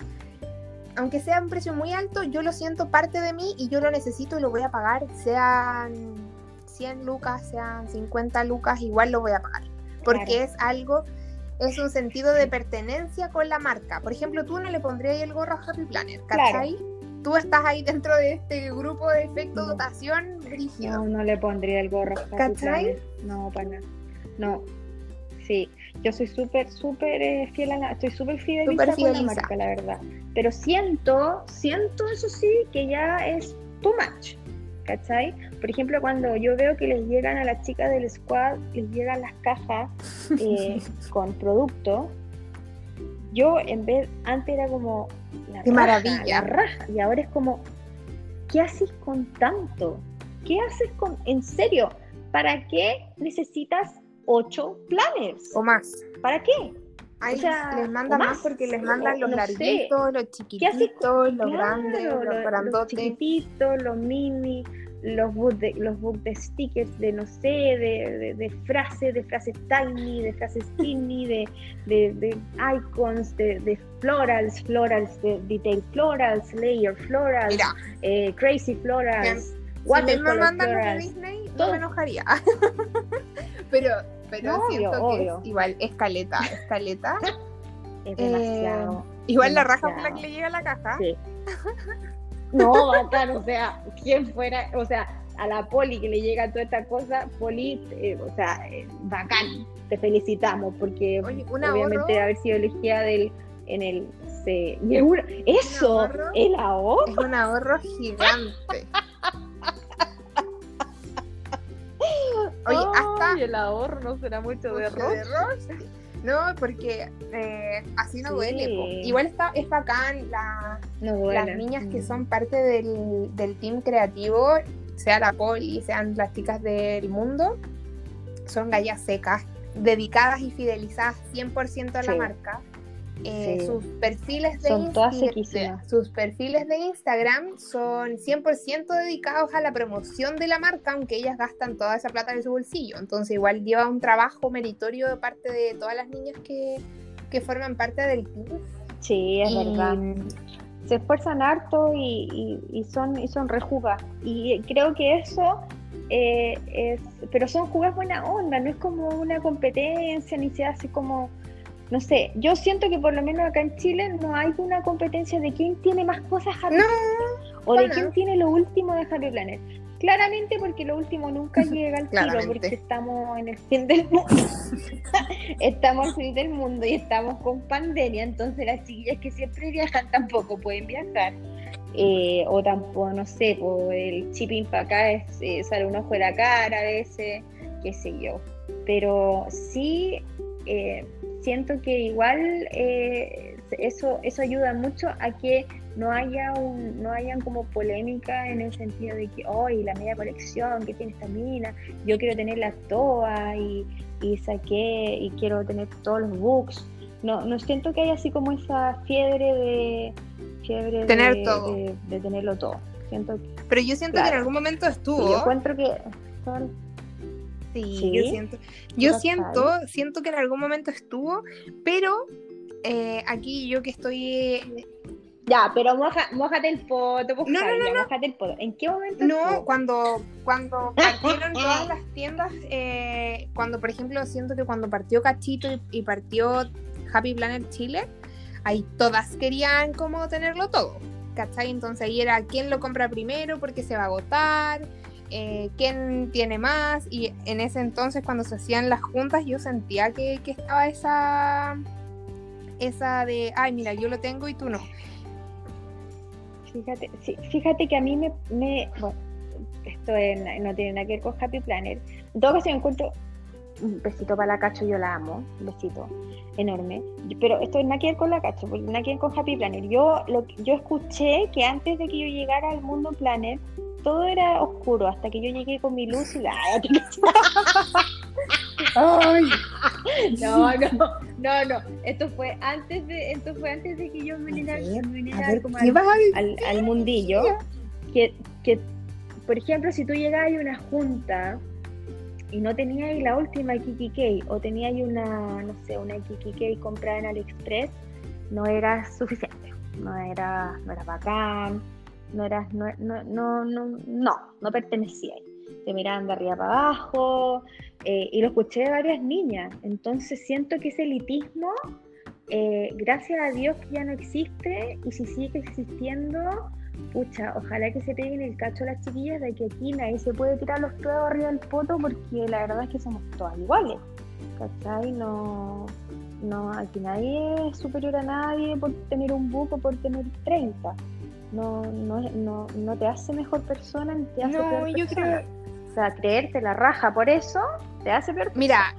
aunque sea un precio muy alto, yo lo siento parte de mí y yo lo necesito y lo voy a pagar, sean 100 lucas, sean 50 lucas, igual lo voy a pagar. Porque Claro. es algo, es un sentido de pertenencia con la marca. Por ejemplo, tú no le pondrías el gorro a Happy Planner, Claro. ¿cachai? Tú estás ahí dentro de este grupo de efecto No. dotación rígido. No, no le pondría el gorro. a Happy ¿Cachai? Planner. No, para nada. No. Sí, yo soy súper, súper eh, fiel a la, estoy súper fideliza Súper con la marca, la verdad. Pero siento, siento eso sí, que ya es too much, ¿cachai? Por ejemplo, cuando yo veo que les llegan a las chicas del squad, les llegan las cajas eh, con producto, yo en vez, antes era como, la Qué raja, maravilla. la raja, y ahora es como, ¿qué haces con tanto? ¿Qué haces con, en serio? ¿Para qué necesitas ocho planners? O más. ¿Para qué? Ahí O sea, les mandan más más, porque les o- mandan los no sé. larguitos, los chiquititos, los Claro, grandes, lo- los los grandotes. chiquititos, los mini, los books de, los books de stickers, de no sé, de, de, de frases, de frases tiny, de frases skinny, de, de, de icons, de, florals, florals, de detail florals, layer florals, eh, crazy florals, si me mandan los de florals. Disney, no me enojaría. pero pero No, siento obvio, que obvio. es igual, escaleta, escaleta. Es Eh, demasiado. igual la raja por la que le llega a la caja. Sí. No, bacán, o sea, ¿quién fuera? O sea, a la Poli que le llega toda esta cosa, Poli, eh, o sea, eh, bacán, te felicitamos porque Oye, obviamente haber sido elegida del, en el... Se, y una- eso, ahorro. el ahorro. es un ahorro gigante. Oye, hasta Ay, el ahorro no será mucho de arroz. No, porque eh, así no Sí. duele. po. Igual está, es bacán la, No las niñas que Mm. son parte del, del team creativo sea la poli, sean las chicas del mundo, son gallas secas, dedicadas y fidelizadas 100% a la marca. Eh, sus perfiles de Instagram, sus perfiles de Instagram son 100% dedicados a la promoción de la marca, aunque ellas gastan toda esa plata en su bolsillo. Entonces igual lleva un trabajo meritorio de parte de todas las niñas que, forman parte del club. Sí, es verdad. Se esfuerzan harto y, son y son rejugas. Y creo que eso eh, es, pero son jugas buena onda, no es como una competencia ni se hace como no sé, yo siento que por lo menos acá en Chile no hay una competencia de quién tiene más cosas Happy o de quién tiene lo último de Happy Planet. Claramente porque lo último nunca llega al tiro porque estamos en el fin del mundo. estamos el fin del mundo y estamos con pandemia, entonces las chiquillas que siempre viajan tampoco pueden viajar. Eh, o tampoco, no sé, o el chipping para acá es, eh, sale un ojo de la cara a veces, qué sé yo. Pero sí, eh, siento que igual eh, eso, eso ayuda mucho a que no haya un, no hayan como polémica en el sentido de que hoy la media colección que tiene esta mina, yo quiero tener la toa y, y saqué y quiero tener todos los books. No, no siento que haya así como esa fiebre de fiebre Tener de, todo. De, tenerlo todo. Siento Pero yo siento que en algún momento estuvo. yo encuentro que Sí, yo siento. Yo siento, siento que en algún momento estuvo, pero eh, aquí yo que estoy. Ya, pero moja, mojate el poto, pues, no, no, no, mojate el poto. ¿En qué momento? No, cuando, cuando partieron todas las tiendas, eh, cuando por ejemplo siento que cuando partió Cachito y, partió Happy Planet Chile, ahí todas querían como tenerlo todo. ¿Cachai? Entonces ahí era quién lo compra primero porque se va a agotar eh, quién tiene más y en ese entonces cuando se hacían las juntas yo sentía que, estaba esa esa de ay mira yo lo tengo y tú no fíjate fíjate que a mí me, bueno esto no tiene nada que ver con Happy Planner. En todo encuentro un besito para la cacho yo la amo un besito enorme pero esto es nada que ver con la cacho porque nada que ver con Happy Planner yo lo yo escuché que antes de que yo llegara al mundo Planner todo era oscuro hasta que yo llegué con mi luz y la... Ay. No, no, no, no. Esto fue antes de, esto fue antes de que yo me viniera, al, al, mundillo. Que, que, por ejemplo, si tú llegabas a una junta y no tenías la última KKK o tenías una, no sé, una KKK comprada en AliExpress, no era suficiente. No era, no era bacán no eras, no, no, no, no, no, no pertenecía. Te miraban de arriba para abajo eh, y lo escuché de varias niñas. Entonces siento que ese elitismo, eh, gracias a Dios que ya no existe y si sigue existiendo, pucha, ojalá que se peguen el cacho a las chiquillas de que aquí nadie se puede tirar los todos arriba del poto porque la verdad es que somos todas iguales. ¿Cachai? No, no, aquí nadie es superior a nadie por tener un buco, por tener 30 no, no, no, no te hace mejor persona ni te hace no, yo Creo... O sea, creerte la raja por eso te hace peor Mira,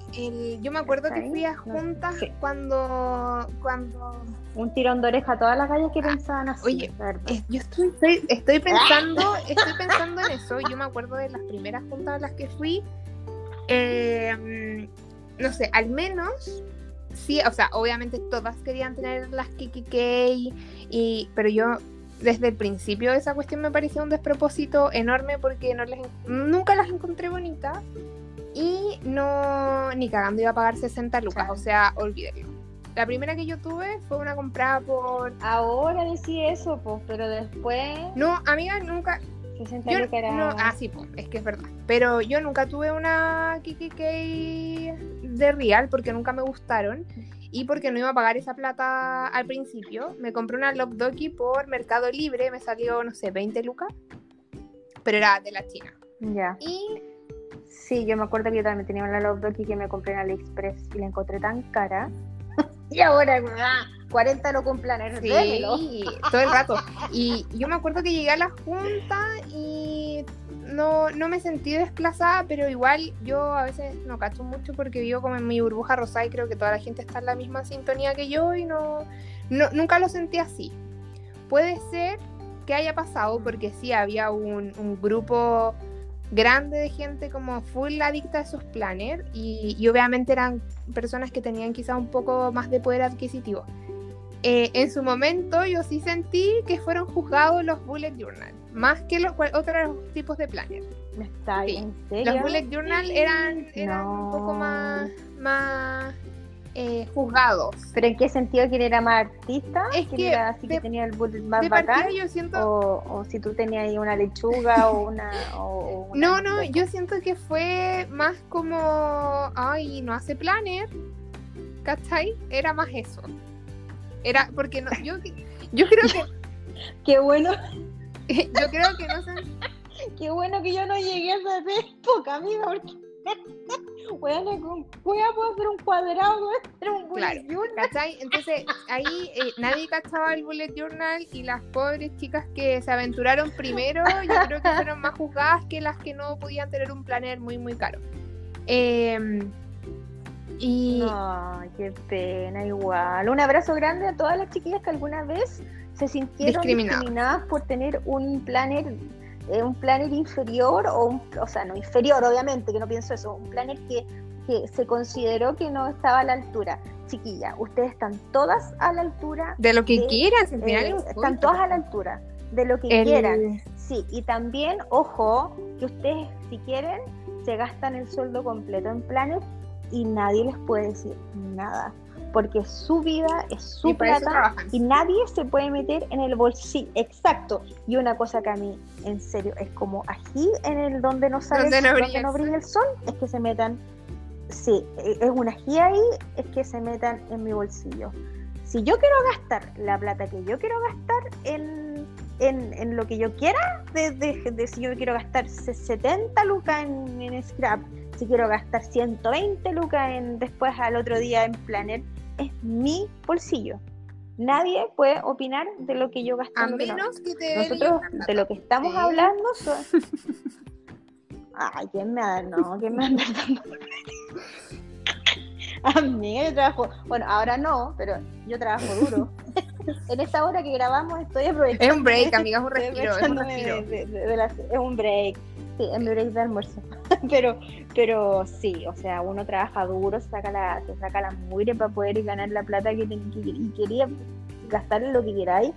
yo me acuerdo que fui a juntas cuando, cuando... Un tirón de oreja a todas las calles que ah, pensaban así. Oye, yo estoy, estoy, pensando, estoy pensando en eso. Yo me acuerdo de las primeras juntas a las que fui. Eh, no sé, al menos sí, o sea, obviamente todas querían tener las KKK, y, pero yo desde el principio esa cuestión me pareció un despropósito enorme porque no les, nunca las encontré bonitas y no, ni cagando iba a pagar 60 lucas, o sea, olvídalo. La primera que yo tuve fue una comprada por... Ahora decí eso, pues, pero después... No, amiga, nunca... 60 lucas era... ah, sí, pues, es que es verdad. Pero yo nunca tuve una KKK de real porque nunca me gustaron y porque no iba a pagar esa plata al principio, me compré una Love Doki por Mercado Libre, me salió, no sé, 20 lucas, pero era de la China. Ya. Y. Sí, yo me acuerdo que yo también tenía una Love Doki que me compré en AliExpress y la encontré tan cara. y ahora, 40 lo cumplan, sí, todo el rato. Y yo me acuerdo que llegué a la junta y no, no me sentí desplazada, pero igual yo a veces no cacho mucho porque vivo como en mi burbuja rosada y creo que toda la gente está en la misma sintonía que yo y no, nunca lo sentí así. Puede ser que haya pasado porque sí había un, grupo grande de gente como full adicta a esos planners y, obviamente eran personas que tenían quizá un poco más de poder adquisitivo. Eh, en su momento yo sí sentí que fueron juzgados los bullet journal, más que los otros tipos de planners. ¿Está sí. en serio? Los bullet journal eran, eran un poco más, más eh, juzgados. ¿Pero en qué sentido? ¿Quién era más artista? Es ¿Quién que era así que tenía el bullet más De bacán? partida yo siento... O, o si tú tenías ahí una lechuga o una... O, o una No, no, yo siento que fue más como, ay, no hace planner, ¿cachai? Era más eso. Era, porque no, yo, yo creo que, Qué bueno, yo creo que no sé, qué bueno que yo no llegué a esa época, amiga, porque... Bueno, con cueva puedo hacer un cuadrado, puedo hacer un bullet Claro. journal. ¿cachai? Entonces, ahí eh, nadie cachaba el bullet journal y las pobres chicas que se aventuraron primero, yo creo que fueron más juzgadas que las que no podían tener un planner muy, muy caro. Eh, y No, qué pena, igual. Un abrazo grande a todas las chiquillas que alguna vez se sintieron Discriminadas. por tener un planner, eh, un planner inferior, o, un, o sea, no inferior, obviamente, que no pienso eso, un planner que, que se consideró que no estaba a la altura. Chiquilla, ustedes están todas a la altura, de lo que quieran, si al final eh, están todas a la altura de lo que El- quieran. Sí, y también, ojo, que ustedes, si quieren, se gastan el sueldo completo en planes y nadie les puede decir nada. Porque es su vida, es su Y plata y nadie se puede meter en el bolsillo. Exacto. Y una cosa que a mí, en serio, es como ají en el donde no sale Donde no brilla el no brilla el sol, es que se metan. Sí, e- es un ají ahí, es que se metan en mi bolsillo. Si yo quiero gastar la plata que yo quiero gastar en, en, en lo que yo quiera, de, de- de si yo quiero gastar se- 70 lucas en, en scrap, si quiero gastar 120 lucas en después al otro día en planner, es mi bolsillo. Nadie puede opinar de lo que yo gasto. A en lo que no. menos que te Nosotros de lo que estamos Sí. hablando son... Ay, ¿quién me da? No, ¿quién me dando? Amiga, yo trabajo... Bueno, ahora no, pero yo trabajo duro. en esta hora que grabamos estoy aprovechando... Es un break, amiga, es un respiro, es un respiro. de- de- de las- es un break. Sí, es mi break de almuerzo. pero, pero sí, o sea, uno trabaja duro, saca la, se saca la mugre para poder ganar la plata que, que- y quería gastar en lo que queráis,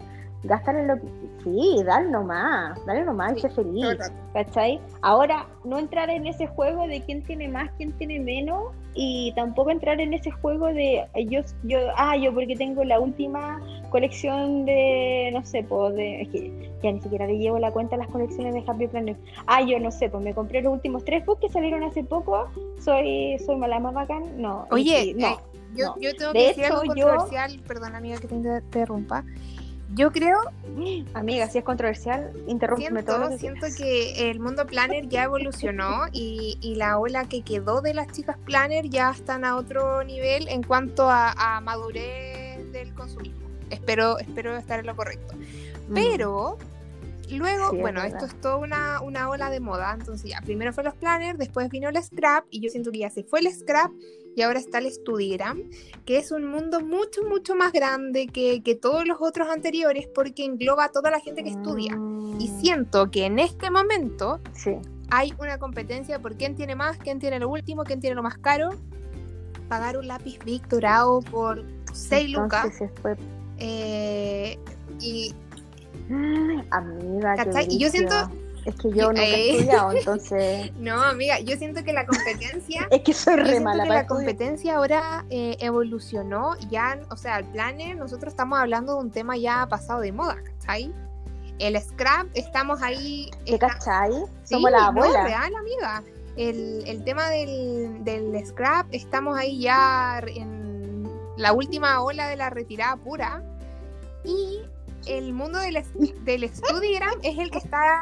gastar en lo que... Sí, dale nomás, dale nomás y Sí, sé feliz. rato. ¿Cachai? Ahora, no entrar en ese juego de quién tiene más, quién tiene menos, y tampoco entrar en ese juego de eh, yo, yo, ah, yo porque tengo la última colección de, no sé, pues, de, es que ya ni siquiera le llevo la cuenta a las colecciones de Happy Planner. Ah, yo no sé, pues me compré los últimos tres books que salieron hace poco, soy, soy mala más bacán, no. y Oye, sí, no. eh, yo, no. yo tengo De que decir algo hecho, yo- controversial, perdón amiga que te interrumpa. Yo creo, Amiga, si es controversial, interrúmpeme todo que siento quieras. que el mundo planner ya evolucionó y, y la ola que quedó de las chicas planner ya están a otro nivel en cuanto a, a madurez del consumismo. Espero, espero estar en lo correcto. Mm. Pero luego, Sí, bueno, esto es toda una, una ola de moda. Entonces ya, primero fue los planners, después vino el scrap y yo siento que ya se fue el scrap y ahora está el Studigram, que es un mundo mucho, mucho más grande que, que todos los otros anteriores porque engloba a toda la gente que estudia. Y Mm, siento que en este momento Sí. hay una competencia por quién tiene más, quién tiene lo último, quién tiene lo más caro. Pagar un lápiz Bic dorado por 6 lucas. Eh, y Amiga, qué. Y yo siento- Es que yo nunca he Eh. estudiado, entonces. no, amiga, yo siento que la competencia Es que soy Yo re siento mala que para la estudiar. competencia ahora eh, evolucionó, ya, o sea, el planner, nosotros estamos hablando de un tema ya pasado de moda, ¿cachai? El scrap, estamos ahí. ¿Qué está- cachai? sí, Somos la no, abuela. real, amiga. El, el tema del, del scrap, estamos ahí ya en la última ola de la retirada pura. Y el mundo del, del Studigram es el que está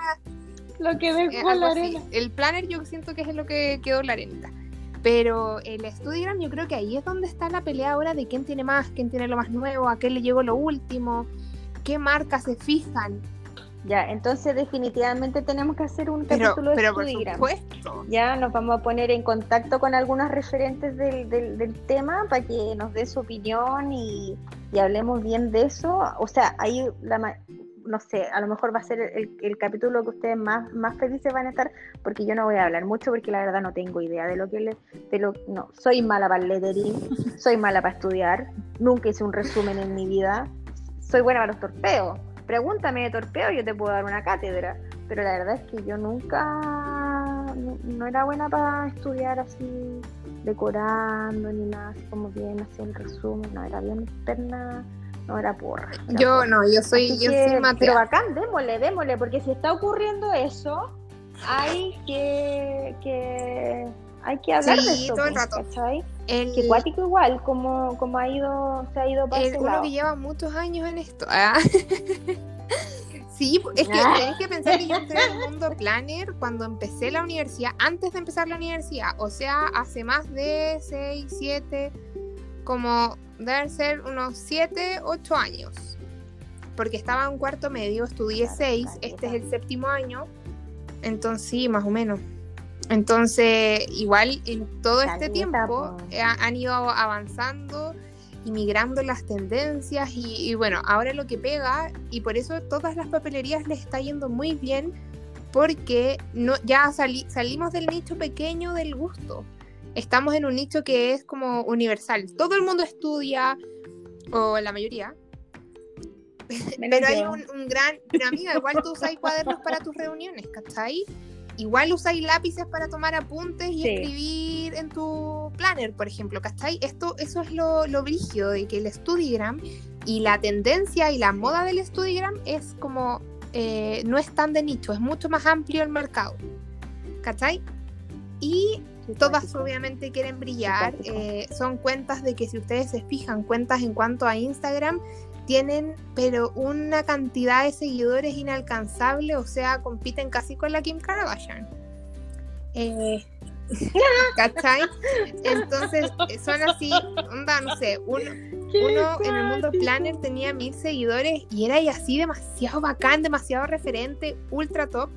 Lo que eh, dejó algo la así. arena. El planner yo siento que es lo que quedó la arenita. Pero el Studigram yo creo que ahí es donde está la pelea ahora de quién tiene más, quién tiene lo más nuevo, a qué le llegó lo último, qué marcas se fijan. Ya, entonces definitivamente tenemos que hacer un Pero, capítulo de pero por Studigram. supuesto. Ya nos vamos a poner en contacto con algunos referentes del, del, del tema para que nos dé su opinión y, y hablemos bien de eso. O sea, ahí la no sé, a lo mejor va a ser el, capítulo que ustedes más, más felices van a estar, porque yo no voy a hablar mucho, porque la verdad no tengo idea de lo que le, de lo, no, soy mala para el lettering, soy mala para estudiar, nunca hice un resumen en mi vida, soy buena para los torpeos, pregúntame de torpeo y yo te puedo dar una cátedra, pero la verdad es que yo nunca, no, era buena para estudiar así, decorando ni nada, así como bien, así el resumen, no, era bien externa no era porra. yo no, yo soy, yo soy Pero bacán, démosle, démosle, porque si está ocurriendo eso, hay que, que hay que hablar de eso. todo el pues, rato. El, que cuático igual, como, como ha ido, se ha ido para el, Uno que lleva muchos años en esto. ¿ah? sí, es que ah. tenés que pensar que yo entré en el mundo planner cuando empecé la universidad, antes de empezar la universidad, o sea, hace más de 6, 7, como deben ser unos 7, 8 años. Porque estaba en cuarto medio, estudié 6, este es el séptimo año, entonces sí, más o menos. Entonces, igual en todo este tiempo han ido avanzando y migrando las tendencias y, bueno, ahora lo que pega y por eso todas las papelerías les está yendo muy bien porque no, ya salimos del nicho pequeño del gusto estamos en un nicho que es como universal. Todo el mundo estudia, o la mayoría. pero hay un, gran. Pero amiga, igual tú usas cuadernos para tus reuniones, ¿cachai? Igual usáis lápices para tomar apuntes y escribir en tu planner, por ejemplo, ¿cachai? Esto, eso es lo, lo brígido de que el Studigram y la tendencia y la moda del Studigram es como. Eh, no es tan de nicho, es mucho más amplio el mercado. ¿Cachai? Y Todas obviamente quieren brillar. Eh, son cuentas de que si ustedes se fijan, cuentas en cuanto a Instagram, tienen pero una cantidad de seguidores inalcanzable, o sea, compiten casi con la Kim Kardashian. Eh, ¿Cachai? Entonces, son así, onda, no sé, uno, uno en el mundo planner tenía mil seguidores y era así demasiado bacán, demasiado referente, ultra top.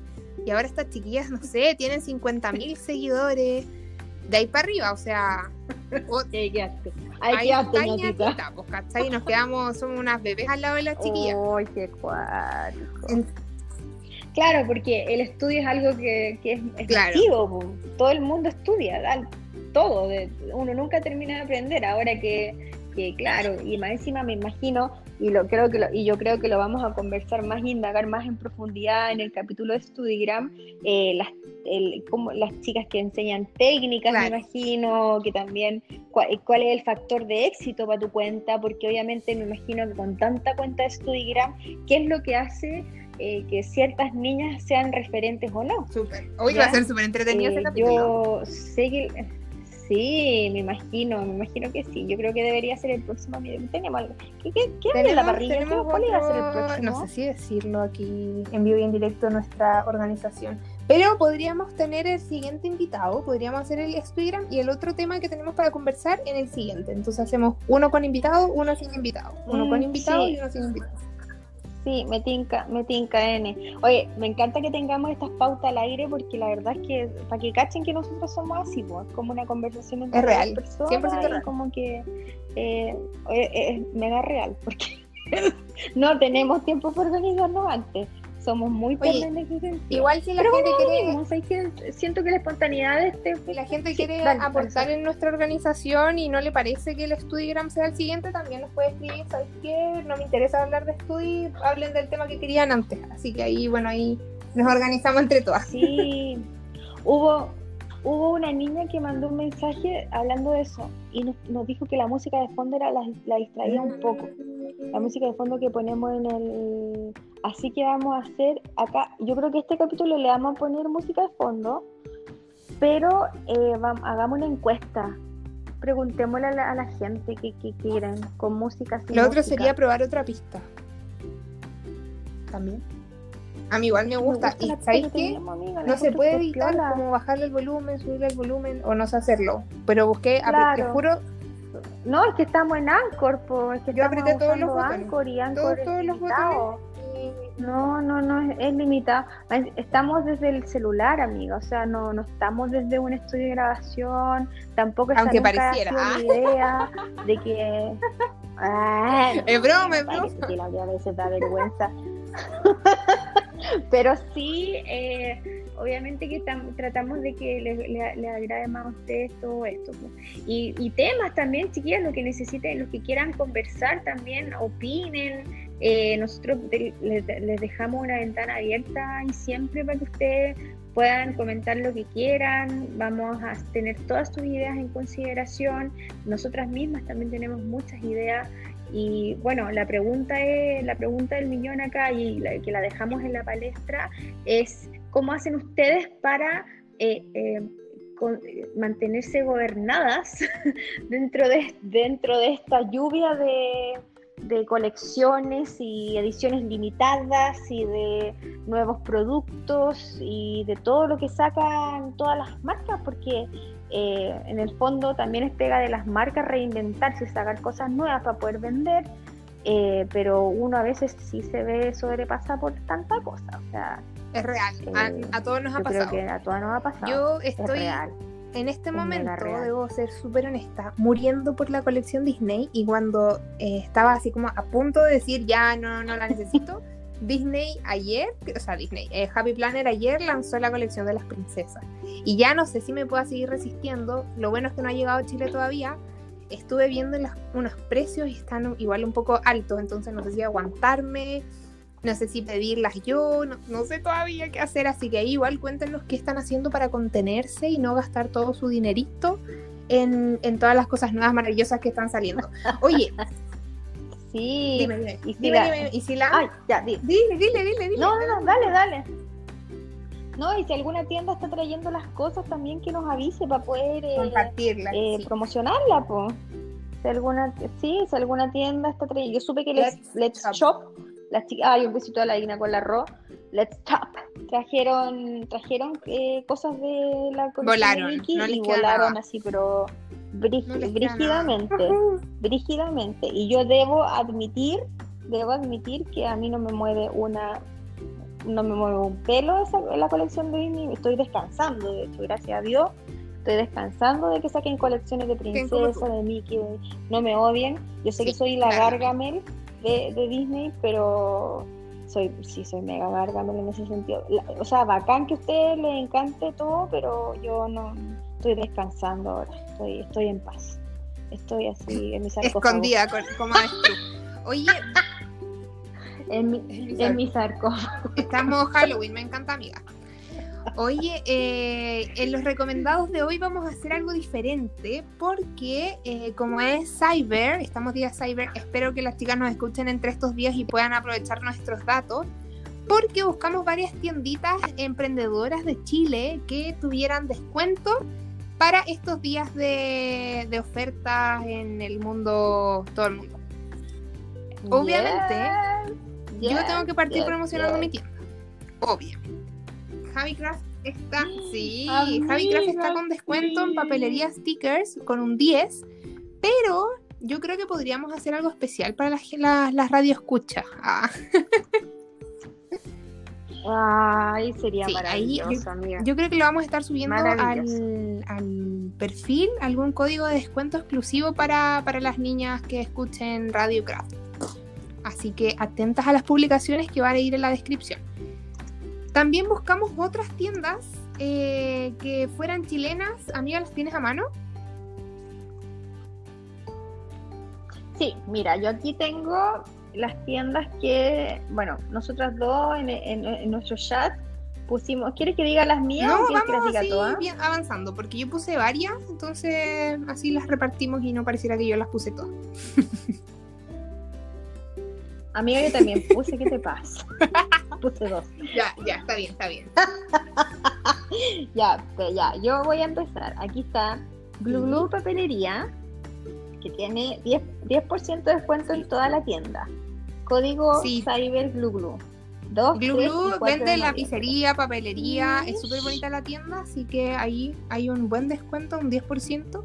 Y ahora estas chiquillas, no sé, tienen 50 mil seguidores. De ahí para arriba, o sea. ahí quedaste. Ahí quedaste. Pues, ¿cachai? Y nos quedamos, somos unas bebés al lado de las chiquillas. ¡Ay, qué cuático! Claro, porque el estudio es algo que, que es, efectivo. Todo el mundo estudia, todo. uno nunca termina de aprender. Ahora que, que, claro, y más encima me imagino y lo creo que y yo creo que lo vamos a conversar más y indagar más en profundidad en el capítulo de Studigram eh, las como las chicas que enseñan técnicas me imagino que también cuál, es el factor de éxito para tu cuenta porque obviamente me imagino que con tanta cuenta de Studigram qué es lo que hace eh, que ciertas niñas sean referentes o no. Súper. Hoy va a ser súper entretenido ese eh, capítulo. Yo sé que Sí, me imagino, me imagino que sí. Yo creo que debería ser el próximo. Tenemos ¿Qué, qué, qué hay en la parrilla? ¿Cuál iba a ser el próximo? No sé si decirlo aquí en vivo y en directo nuestra organización. Pero podríamos tener el siguiente invitado, podríamos hacer el Instagram y el otro tema que tenemos para conversar en el siguiente. Entonces hacemos uno con invitado, uno sin invitado. Uno con mm, invitado y uno sin invitado. Sí, me tinca, me tinca N. Oye, me encanta que tengamos estas pautas al aire porque la verdad es que para que cachen que nosotros somos así, pues, como una conversación entre es real, personas 100% real. como que eh, es mega real porque no tenemos tiempo para organizarnos antes somos muy en ese sentido. Igual si la gente quiere. siento que la espontaneidad de este. Si la gente quiere aportar en nuestra organización y no le parece que el Studigram sea el siguiente, también nos puede escribir. ¿Sabes qué? No me interesa hablar de Studi, hablen del tema que querían antes. Así que ahí, bueno, ahí nos organizamos entre todas. Sí. Hubo, hubo una niña que mandó un mensaje hablando de eso y nos, dijo que la música de fondo era la, la distraía un poco. La música de fondo que ponemos en el... Así que vamos a hacer acá, yo creo que este capítulo le vamos a poner música de fondo, pero eh, hagamos una encuesta. Preguntémosle a la, gente qué, quieren con música. Lo otro sería probar otra pista. También. A mí igual me gusta. ¿Y sabéis qué? no se puede editar como bajarle el volumen, subirle el volumen o no sé hacerlo. Pero busqué, te juro. No, es que estamos en Anchor, pues. que Yo apreté todos los botones. Anchor y Anchor todos, los botones. No, no, no, es, limitado. Estamos desde el celular, amiga. O sea, no, no estamos desde un estudio de grabación. Tampoco es Aunque pareciera. La idea de que. es broma, es broma. Que a veces da vergüenza Pero sí, eh, obviamente que tratamos de que le, agrade más a ustedes todo esto. Y, temas también, chiquillas, lo que necesiten, los que quieran conversar también, opinen. Eh, nosotros les, dejamos una ventana abierta y siempre para que ustedes puedan comentar lo que quieran, vamos a tener todas sus ideas en consideración. Nosotras mismas también tenemos muchas ideas y bueno, la pregunta es, la pregunta del millón acá y que la dejamos en la palestra es cómo hacen ustedes para eh, eh, mantenerse gobernadas dentro de, dentro de esta lluvia de, de colecciones y ediciones limitadas y de nuevos productos y de todo lo que sacan todas las marcas, porque eh, en el fondo también es pega de las marcas reinventarse, sacar cosas nuevas para poder vender, eh, pero uno a veces sí se ve sobrepasa por tanta cosa. O sea, es real, a, todos nos ha pasado. que a todos nos ha pasado. Yo estoy en este momento, debo ser súper honesta, muriendo por la colección Disney y cuando eh, estaba así como a punto de decir ya no, no la necesito. Disney ayer, o sea, Disney, eh, Happy Planner ayer lanzó la colección de las princesas. Y ya no sé si me pueda seguir resistiendo. Lo bueno es que no ha llegado a Chile todavía. Estuve viendo unos precios y están igual un poco altos, entonces no sé si aguantarme, no sé si pedirlas yo, no, sé todavía qué hacer. Así que ahí igual cuéntenos qué están haciendo para contenerse y no gastar todo su dinerito en, en todas las cosas nuevas maravillosas que están saliendo. Oye, Sí. Dime, dime. ¿Y si la... ¿Y si la... Ay, ya, dile. Dile, dile, dile, No, no, no, dale, dale. No, y si alguna tienda está trayendo las cosas también que nos avise para poder eh, compartirla, eh, promocionarla, pues. Si alguna, sí, si alguna tienda está trayendo. Yo supe que Let's, Let's, Shop, las chicas, ay, un besito a la Igna con la Ro, Let's Shop, trajeron, trajeron eh, cosas de la volaron, de no y volaron así, pero brígidamente, brígidamente. Y yo debo admitir, debo admitir que a mí no me mueve una, no me mueve un pelo esa, la colección de Disney. Estoy descansando, de hecho, gracias a Dios. Estoy descansando de que saquen colecciones de princesa, de Mickey, no me odien. Yo sé que soy la Gargamel de, de, Disney, pero soy, sí, soy mega Gargamel en ese sentido. o sea, bacán que a usted le encante todo, pero yo no, estoy descansando ahora, estoy, estoy en paz. Estoy así en mi sarcófago. Escondida con, como Oye. en mi, en mi sarcófago. Estamos Halloween, me encanta, amiga. Oye, eh, en los recomendados de hoy vamos a hacer algo diferente porque eh, como es Cyber, estamos día Cyber, espero que las chicas nos escuchen entre estos días y puedan aprovechar nuestros datos porque buscamos varias tienditas emprendedoras de Chile que tuvieran descuento para estos días de, ofertas en el mundo, todo el mundo. Obviamente, yo tengo que partir promocionando mi tienda. Obviamente. Javi está, sí, Javi está con descuento en papelería stickers con un 10, pero yo creo que podríamos hacer algo especial para las, las, las radioescuchas. Ah. Ay, sería maravilloso, yo, creo que lo vamos a estar subiendo al, perfil, algún código de descuento exclusivo para, las niñas que escuchen Radio Craft. Así que atentas a las publicaciones que van a ir en la descripción. También buscamos otras tiendas eh, que fueran chilenas. Amiga, ¿las tienes a mano? Sí, mira, yo aquí tengo las tiendas que, bueno, nosotras dos en, nuestro chat pusimos, ¿quieres que diga las mías no, vamos que las Bien, avanzando, porque yo puse varias, entonces así las repartimos y no pareciera que yo las puse todas. Amiga, yo también puse, ¿qué te pasa? puse dos. Ya, ya, está bien, está bien. ya, pues ya, yo voy a empezar. Aquí está Blue Blue Papelería, que tiene 10%, 10 de descuento en toda la tienda. Código Cyber Glue Glue. Dos, Glue Glue vende lapicería, papelería, es súper bonita la tienda, así que ahí hay un buen descuento, un 10%.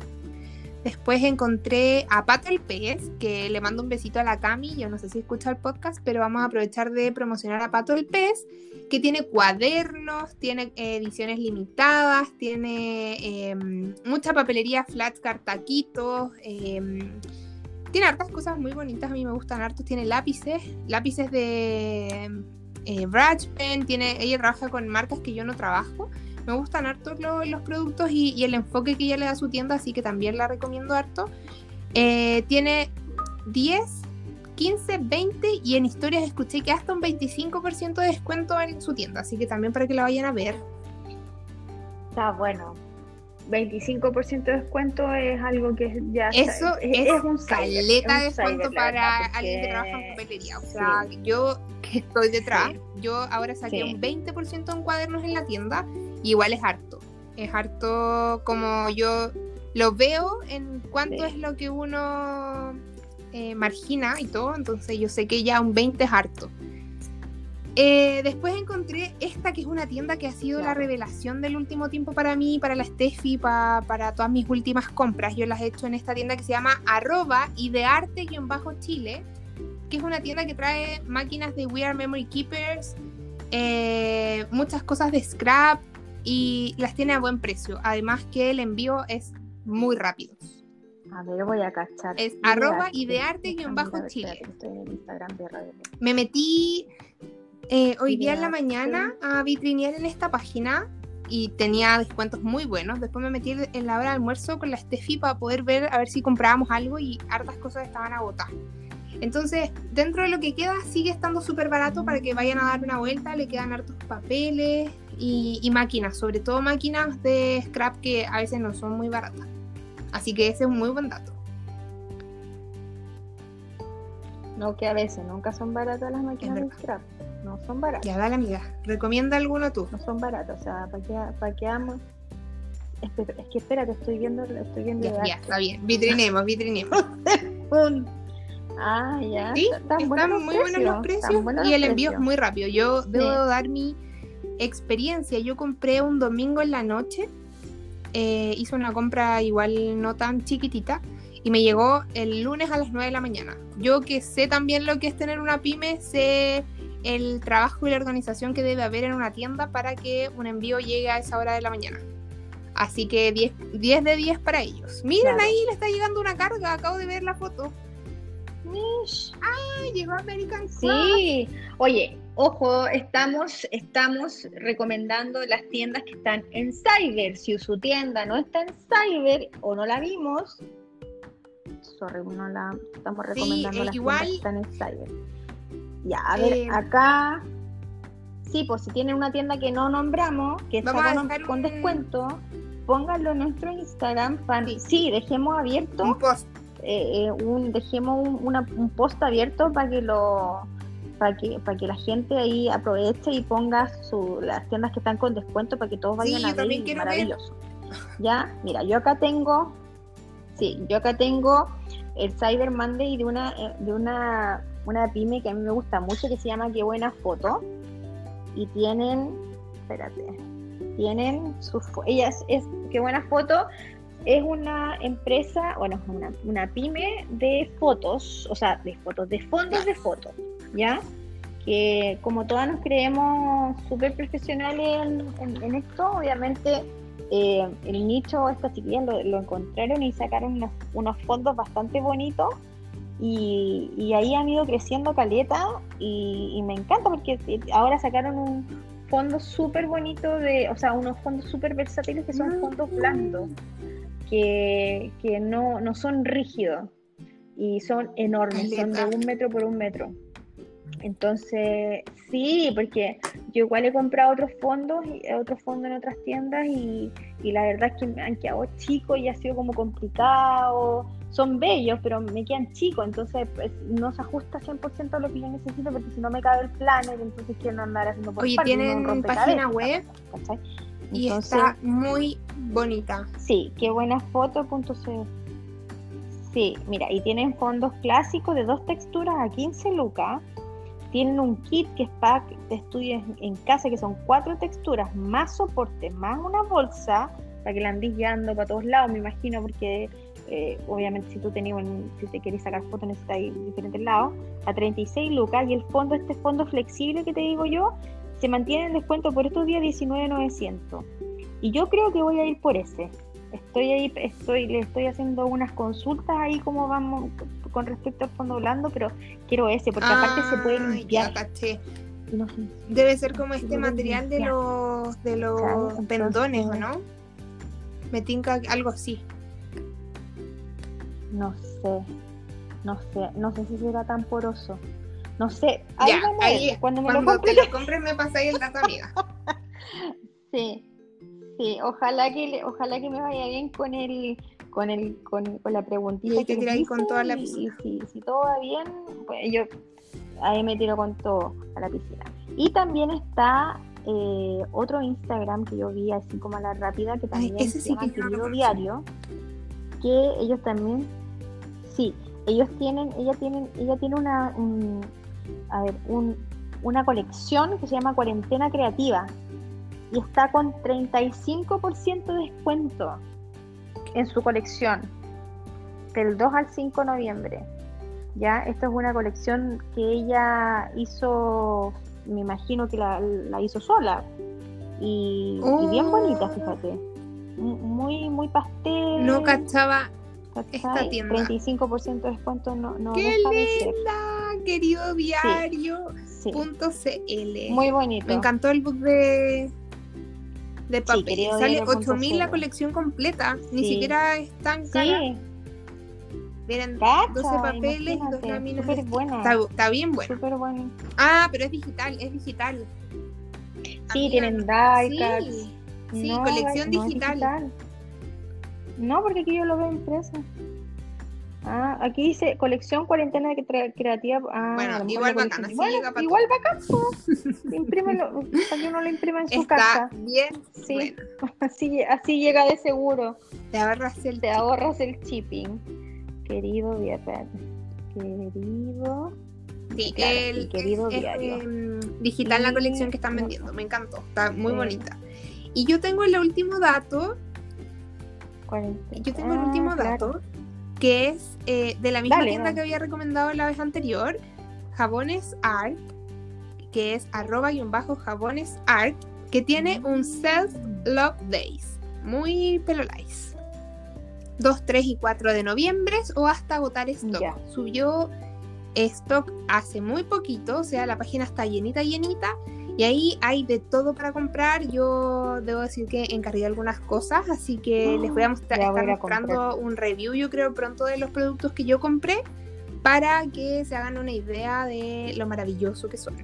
Después encontré a Pato el Pez, que le mando un besito a la Cami, yo no sé si escucha el podcast, pero vamos a aprovechar de promocionar a Pato el Pez, que tiene cuadernos, tiene ediciones limitadas, tiene em, mucha papelería, flats, cartaquitos, eh, tiene hartas cosas muy bonitas, a mí me gustan hartos. Tiene lápices, lápices de, eh, Pen, tiene, ella trabaja con marcas que yo no trabajo. Me gustan harto los productos y, el enfoque que ella le da a su tienda, así que también la recomiendo harto. Eh, tiene 10, 15, 20 y en historias escuché que hasta un 25% de descuento en su tienda, así que también para que la vayan a ver. Está bueno. 25% de descuento es algo que ya eso es, un caleta de descuento para alguien que trabaja en papelería o sea yo que estoy detrás yo ahora saqué un 20% en cuadernos en la tienda y igual es harto. Es harto como yo lo veo en cuánto es lo que uno eh, margina y todo entonces yo sé que ya un 20 es harto. Eh, después encontré esta que es una tienda que ha sido la revelación del último tiempo para mí, para la Steffi, para todas mis últimas compras. Yo las he hecho en esta tienda que se llama arroba idearte-chile, que es una tienda que trae máquinas de We Are Memory Keepers, eh, muchas cosas de scrap y las tiene a buen precio. Además que el envío es muy rápido. A ver, voy a cachar. Es arroba idearte-chile. Me metí eh, hoy día en la mañana a vitrinear en esta página y tenía descuentos muy buenos. Después me metí en la hora de almuerzo con la Steffi para poder ver a ver si comprábamos algo y hartas cosas estaban agotadas. Entonces, dentro de lo que queda, sigue estando súper barato para que vayan a dar una vuelta. Le quedan hartos papeles y, y, máquinas, sobre todo máquinas de scrap que a veces no son muy baratas. Así que ese es un muy buen dato. No, que a veces nunca son baratas las máquinas de scrap no son baratos. Ya, dale, amiga. ¿Recomienda alguno tú? No son baratos, o sea, ¿para qué, para qué amo? Es, que espérate, estoy viendo, estoy viendo. Ya, ya está bien. Vitrinemos, vitrinemos. ah, ya. Sí, están, muy buenos los precios y el envío es muy rápido. Yo debo dar mi experiencia. Yo compré un domingo en la noche. Eh, hice una compra igual no tan chiquitita y me llegó el lunes a las 9 de la mañana. Yo que sé también lo que es tener una pyme, sé el trabajo y la organización que debe haber en una tienda para que un envío llegue a esa hora de la mañana. Así que 10, 10 de 10 para ellos. Miren ahí, le está llegando una carga, acabo de ver la foto. Ah, llegó American Sí, oye, ojo, estamos, estamos recomendando las tiendas que están en Cyber. Si su tienda no está en Cyber o no la vimos, sorry, no la estamos recomendando sí, las igual, que están en Cyber ya, a ver, eh, acá. Sí, pues si tienen una tienda que no nombramos, que está con, descuento, pónganlo en nuestro Instagram. sí. dejemos abierto. Un post. Eh, eh, un, dejemos un, post abierto para que lo para que, para que la gente ahí aproveche y ponga su, las tiendas que están con descuento para que todos vayan a ver. Maravilloso. Ya, mira, yo acá tengo, sí, yo acá tengo el Cyber Monday de una, de una una pyme que a mí me gusta mucho que se llama Qué Buena Foto. Y tienen, espérate, tienen sus, ellas es, Qué Buena Foto es una empresa, bueno, una, una pyme de fotos, o sea, de fotos, de fondos de fotos, ¿ya? Que como todas nos creemos súper profesionales en, esto, obviamente eh, el nicho, estas chiquillas lo, lo, encontraron y sacaron unos, unos fondos bastante bonitos y, ahí han ido creciendo caleta y, me encanta porque ahora sacaron un fondo súper bonito de, o sea, unos fondos súper versátiles que son fondos blandos, que, no, no son rígidos y son enormes, son de un metro por un metro. Entonces, sí, porque yo igual he comprado otros fondos, otros fondos en otras tiendas y, y la verdad es que me han quedado chicos y ha sido como complicado son bellos, pero me quedan chicos, entonces pues, no se ajusta 100% a lo que yo necesito, porque si no me cabe el planner, entonces quiero andar haciendo por Oye, tienen página web y está muy bonita. Sí, qué buena foto.cl. Sí, mira, y tienen fondos clásicos de dos texturas a 15 lucas. Tienen un kit que es pack de estudios en casa, que son cuatro texturas, más soporte, más una bolsa, para que la andes guiando para todos lados, me imagino, porque eh, obviamente si tú tenías si te querés sacar fotos necesitas diferentes lados, a 36 lucas y el fondo, este fondo flexible que te digo yo, se mantiene en descuento por estos días 19.900. Y yo creo que voy a ir por ese. Estoy ahí, estoy, le estoy haciendo unas consultas ahí como vamos con respecto al fondo blando, pero quiero ese, porque aparte se puede limpiar. no sé. Debe ser como este material de los de los pendones, ¿o Entonces- no? Me tinca algo así. No sé, no sé, no sé si será tan poroso. No sé, ahí ya, vamos a ahí ver, cuando me lo compre. te lo compres me pasáis el dato, amiga. Sí, sí, ojalá que le- ojalá que me vaya bien con el con el con, con la preguntita Y ahí te tiráis con toda la piscina. Y, si, si todo va bien, pues yo ahí me tiro con todo a la piscina. Y también está eh, otro Instagram que yo vi así como a la rápida que también ese se sí llama que yo no lo Querido conozco. Diario, que ellos también, sí, ellos tienen, ella tienen, ella tiene una, un- a ver, un, una colección que se llama Cuarentena Creativa y está con 35% de descuento en su colección del 2 al 5 de noviembre. Ya, esta es una colección que ella hizo, me imagino que la, la hizo sola y, y bien bonita, Oh. fíjate. Mu- Muy, muy pastel. No cachaba. esta tienda. 35% de descuento no, no ¡Qué deja de ser. linda! Querido diario. Sí, CL. muy bonito. Me encantó el book de, de papel. querido Sale diario punto 8000 la colección completa. Ni Sí. siquiera es tan cara. Sí, Vienen cacha, 12 papeles y dos láminas. súper buena. Está, está bien bueno. Súper buena. Ah, pero es digital, es digital. Sí, Amiga, tienen Sí, die-cuts. sí, No, colección no digital. No, porque aquí yo lo veo impreso. Ah, aquí dice colección cuarentena de cre- creativa. Ah, Bueno, igual bacán, así Bueno, llega igual bacán. Imprímelo, para que uno lo imprima en su Está casa. bien Sí. bueno. Así, así llega de seguro. Te ahorras el Te ahorras el shipping. Querido diario. Querido. Sí, Claro, el- querido es, diario. em, digital la colección que están vendiendo. Me encantó. Está muy Sí. bonita. Y yo tengo el último dato. cuarentena. Yo tengo el Ah, último claro. Que es eh, de la misma Dale, tienda que había recomendado la vez anterior. Jabones Art. Que es arroba y un bajo jabones art. Que tiene un self love days. Muy pelolais. 2, 3 y 4 de noviembre o hasta agotar stock. Ya. Subió stock hace muy poquito, o sea, la página está llenita, llenita, y ahí hay de todo para comprar. Yo debo decir que encargué algunas cosas, así que les voy a mostrar, Ya voy estar a mostrando un review, yo creo, pronto de los productos que yo compré, para que se hagan una idea de lo maravilloso que son.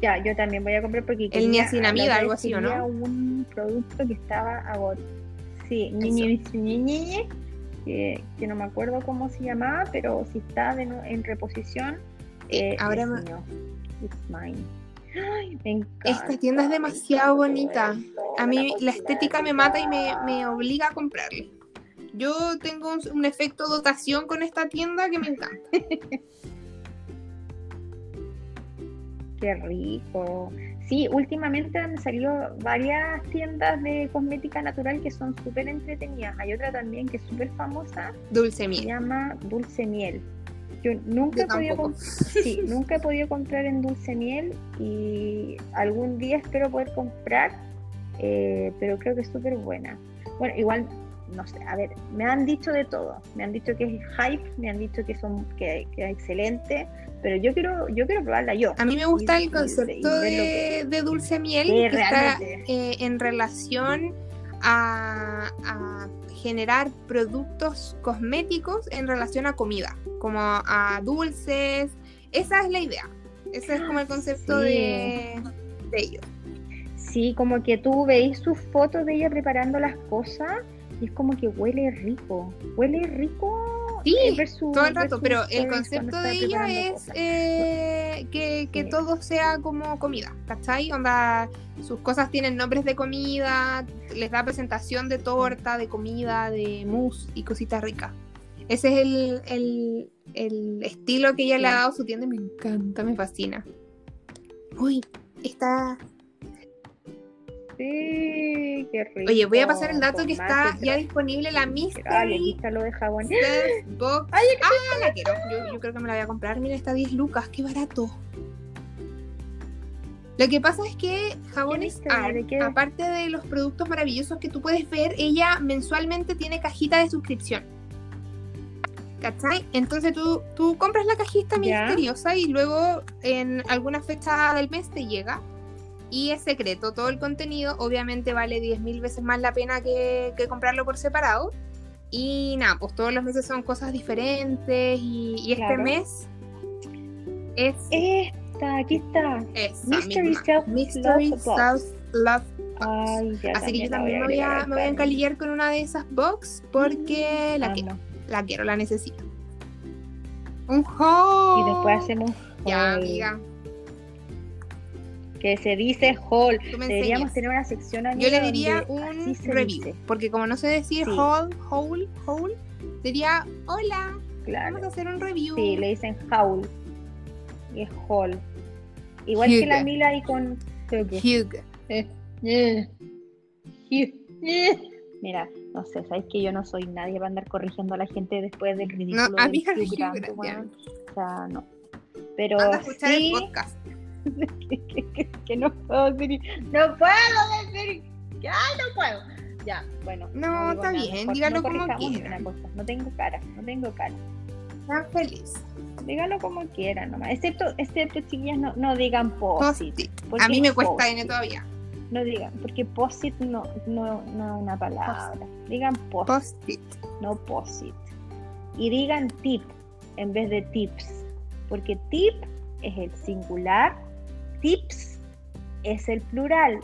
Ya, yo también voy a comprar porque El niacinamida, algo así, ¿o no? un producto que estaba agotado. Sí, ñi, ñi, que, que no me acuerdo cómo se llamaba, pero si está de en reposición, eh, ahora es me- mío. It's mine. Ay, me encanta, Esta tienda es demasiado bonita. A mí la estética me mata y me, me obliga a comprarle. Yo tengo un, un efecto dotación con esta tienda que me encanta. Qué rico. Sí, últimamente han salido varias tiendas de cosmética natural que son súper entretenidas. Hay otra también que es súper famosa, Dulce se miel. llama Dulce Miel. Yo nunca Yo he podido comp- sí, nunca he podido comprar en Dulce Miel y algún día espero poder comprar, eh, pero creo que es súper buena. Bueno, igual, no sé, a ver, me han dicho de todo. Me han dicho que es hype, me han dicho que son que, que es excelente, pero yo quiero yo quiero probarla yo. A mí me gusta Y- el concepto y de, de dulce miel que está eh, en relación a, a generar productos cosméticos en relación a comida, como a dulces. Esa es la idea. Ese es como el concepto Sí. de, de ellos. Sí, como que tú veis sus fotos de ella preparando las cosas y es como que huele rico. Huele rico. Sí, Todo el rato, pero el concepto de ella es eh, que, que Sí. todo sea como comida, ¿cachai? Onda, sus cosas tienen nombres de comida, les da presentación de torta, de comida, de mousse y cositas ricas. Ese es el, el- el estilo que ella le ha dado a su tienda y me encanta, me fascina. Uy, está... Sí, qué rico. Oye, voy a pasar el dato con que está ya disponible la Ay, Mystery está lo de jabón. Box. Ay, ah, la quiero. Yo, yo creo que me la voy a comprar. Mira, está 10 lucas. Qué barato. Lo que pasa es que Jabones aparte de los productos maravillosos que tú puedes ver, ella mensualmente tiene cajita de suscripción. ¿Cachai? Entonces tú, tú compras la cajita Ya. misteriosa y luego en alguna fecha del mes te llega. Y es secreto, todo el contenido obviamente vale 10.000 veces más la pena que, que comprarlo por separado. Y nada, pues todos los meses son cosas diferentes y, y este Claro. mes es Esta, aquí está. esa Mystery misma. Self Mystery Love Box. Self Love Ay, ya Así que yo también me voy a, me voy a encalillar con una de esas box porque la Amo. quiero, la quiero, la necesito. Un haul. Y después hacemos Ya, haul, amiga, Que se dice haul. Deberíamos tener una sección Yo le diría un se review, dice. porque como no sé decir Sí. haul, haul, haul, diría, hola, Claro. vamos a hacer un review. Sí, le dicen haul. Y es haul. Igual que la. Mila y con Hugh. Hugh. Eh, eh, Hugh. Eh. Mira, no sé, sabes que yo no soy nadie para andar corrigiendo a la gente después del ridículo No, del amiga, Hugh Hugh Grant. O sea, no. Pero Anda a escuchar sí, el podcast. que, que- que- que no puedo decir, no puedo decir, ya no puedo. Ya, bueno. No, está nada, bien, mejor dígalo no como quiera. cosa. No tengo cara, no tengo cara. Tan feliz. Dígalo como quieran nomás. Excepto, excepto chiquillas, no, no digan posit. A mí me es cuesta. N todavía. No digan, porque posit no, no, no es una palabra. Digan post, Post-it. no posit. Y digan tip en vez de tips. Porque tip es el singular, tips es el plural.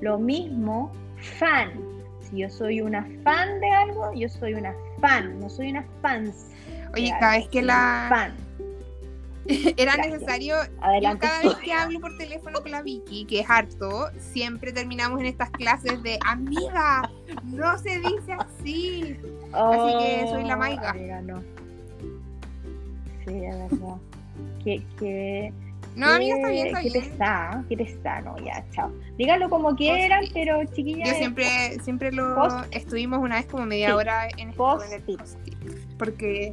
Lo mismo, fan. Si yo soy una fan de algo, yo soy una fan, no soy una fans. Oye, cada vez que la Fan. era Gracias. necesario. Yo cada vez que hablo por teléfono con la Vicky, que es harto, siempre terminamos en estas clases de amiga, no se dice así. Así que soy la maiga. Oh, amiga, no. Sí, es verdad. que, que, No, amiga, está bien, está qué bien. pesada, qué pesada, no, ya, chao. Díganlo como quieran, Post-it. pero chiquillas. Yo es siempre, siempre lo Post- estuvimos una vez como media Sí. hora en en el post-it. Porque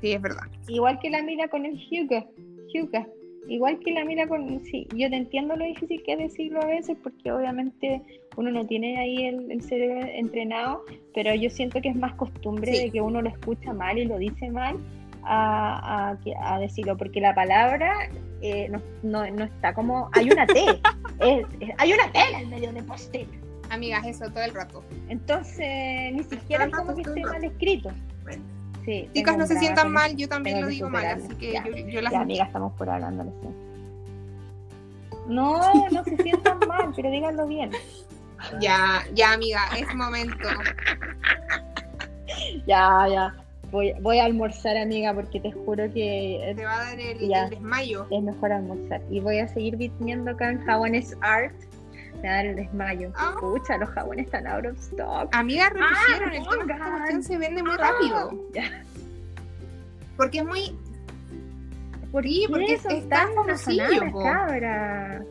sí, es verdad. Igual que la mira con el Hugo. Hugo. Igual que la mira con. Sí, yo te entiendo lo difícil que es decirlo a veces, porque obviamente uno no tiene ahí el, el cerebro entrenado, pero yo siento que es más costumbre Sí. de que uno lo escucha mal y lo dice mal a, a, que- a decirlo, porque la palabra eh, no, no, no está como. Hay una T. es- es- hay una T en el medio de post-it. Amigas, eso todo el rato. Entonces, ni siquiera es como que esté mal escrito. Bueno. Sí, Chicas, no se sientan mal, yo también lo digo mal, así que Ya. yo, yo las Ya, amiga, estamos por hablando. No, no se sientan mal, pero díganlo bien. Ya, ya, amiga, es momento. Ya, ya. Voy, voy a almorzar, amiga, porque te juro que es, Te va a dar el, Ya. el desmayo. es mejor almorzar. Y voy a seguir vistiendo acá en Jabones Art. Me da el desmayo. Ah. Escucha, los jabones están out of stock. Amigas, repusieron el tema, esta cuestión se vende muy rápido. Ya. Porque es muy. ¿Por Sí, qué porque es tan tan razonables, po. cabra?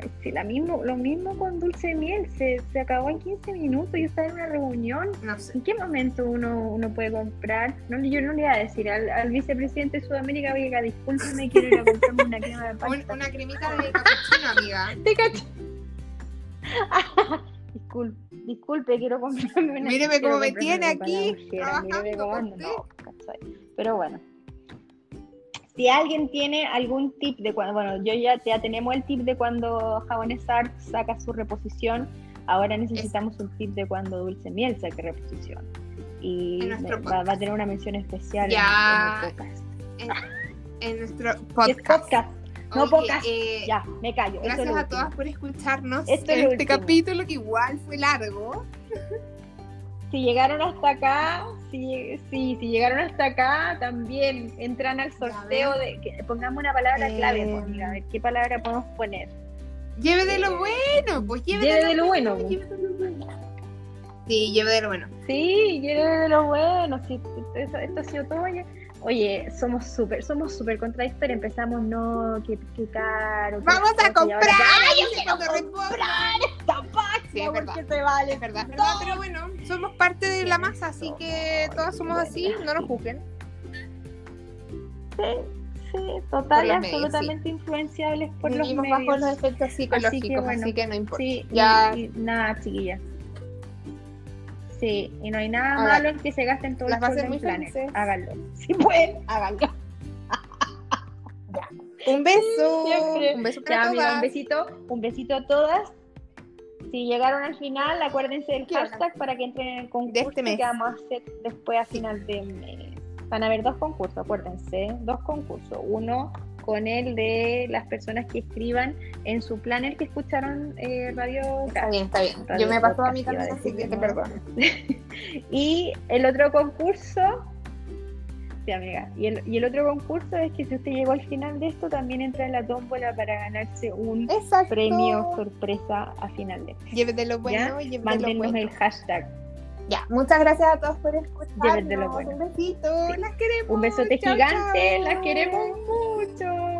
Ay, sí, la mismo, lo mismo con dulce de miel. Se, se acabó en 15 minutos. Yo estaba en una reunión. No sé. ¿En qué momento uno, uno puede comprar? No, yo no le iba a decir al, al vicepresidente de Sudamérica, oiga, discúlpeme, quiero ir a comprarme una crema de pasta. una cremita de cappuccino, amiga. Disculpe, disculpe, quiero comprarme una Míreme cómo me tiene aquí. Pero bueno. Si alguien tiene algún tip de cuando, bueno, yo ya, ya tenemos el tip de cuando Jabones Art saca su reposición, ahora necesitamos un tip de cuando Dulce Miel saque reposición. Y va, va a tener una mención especial Ya. en, en podcast. En, en nuestro Es podcast. podcast, no Oye, podcast. eh, Ya, me callo. es Gracias a último. todas por escucharnos Esto en este último. capítulo que igual fue largo. Si llegaron hasta acá, si, si, si llegaron hasta acá, también entran al sorteo de que pongamos una palabra clave, Eh, pues, a ver qué palabra podemos poner. Lleve de lo bueno, pues lleve, Lleve de lo bueno, pues. lleve de lo bueno. Sí, lleve de lo bueno. Sí, lleve de lo bueno, sí, esto, esto ha sido todo. Oye, somos súper, somos súper contradictorios. Empezamos, no, que, que caro. que ¡Vamos a comprar! ¡Ay, yo responde. comprar esta página Sí, es verdad. porque se vale. Es verdad, es verdad, pero bueno, somos parte de la masa, así que todas somos así, no nos juzguen. Sí, sí, total y absolutamente influenciables por los medios. bajo los efectos psicológicos, así Así que, no importa. Sí, Ya. y, y nada, chiquilla. Sí, y no hay nada Háganlo. malo en que se gasten todo Las en muy planes. felices. Háganlo. Si pueden, háganlo. Un beso. Siempre. Un beso Ya, para amiga, un besito, un besito a todas. Si llegaron al final, acuérdense del hashtag para que entren en el concurso este mes. que vamos a hacer después a final de mes. Van a haber dos concursos, acuérdense, dos concursos. Uno con el de las personas que escriban en su planner que escucharon eh, Radio Está bien, está bien. Radio Yo me paso a a camino, así que te perdono. Y el otro concurso, sí, amiga, y el, y el otro concurso es que si usted llegó al final de esto, también entra en la tómbola para ganarse un Exacto. premio sorpresa a final de mes. Llévetelo bueno y llévetelo Mándenos bueno. el hashtag. Ya, muchas gracias a todos por escucharnos. Bueno. Un besito. Las queremos. Un besote Chao, gigante, chao. las queremos mucho.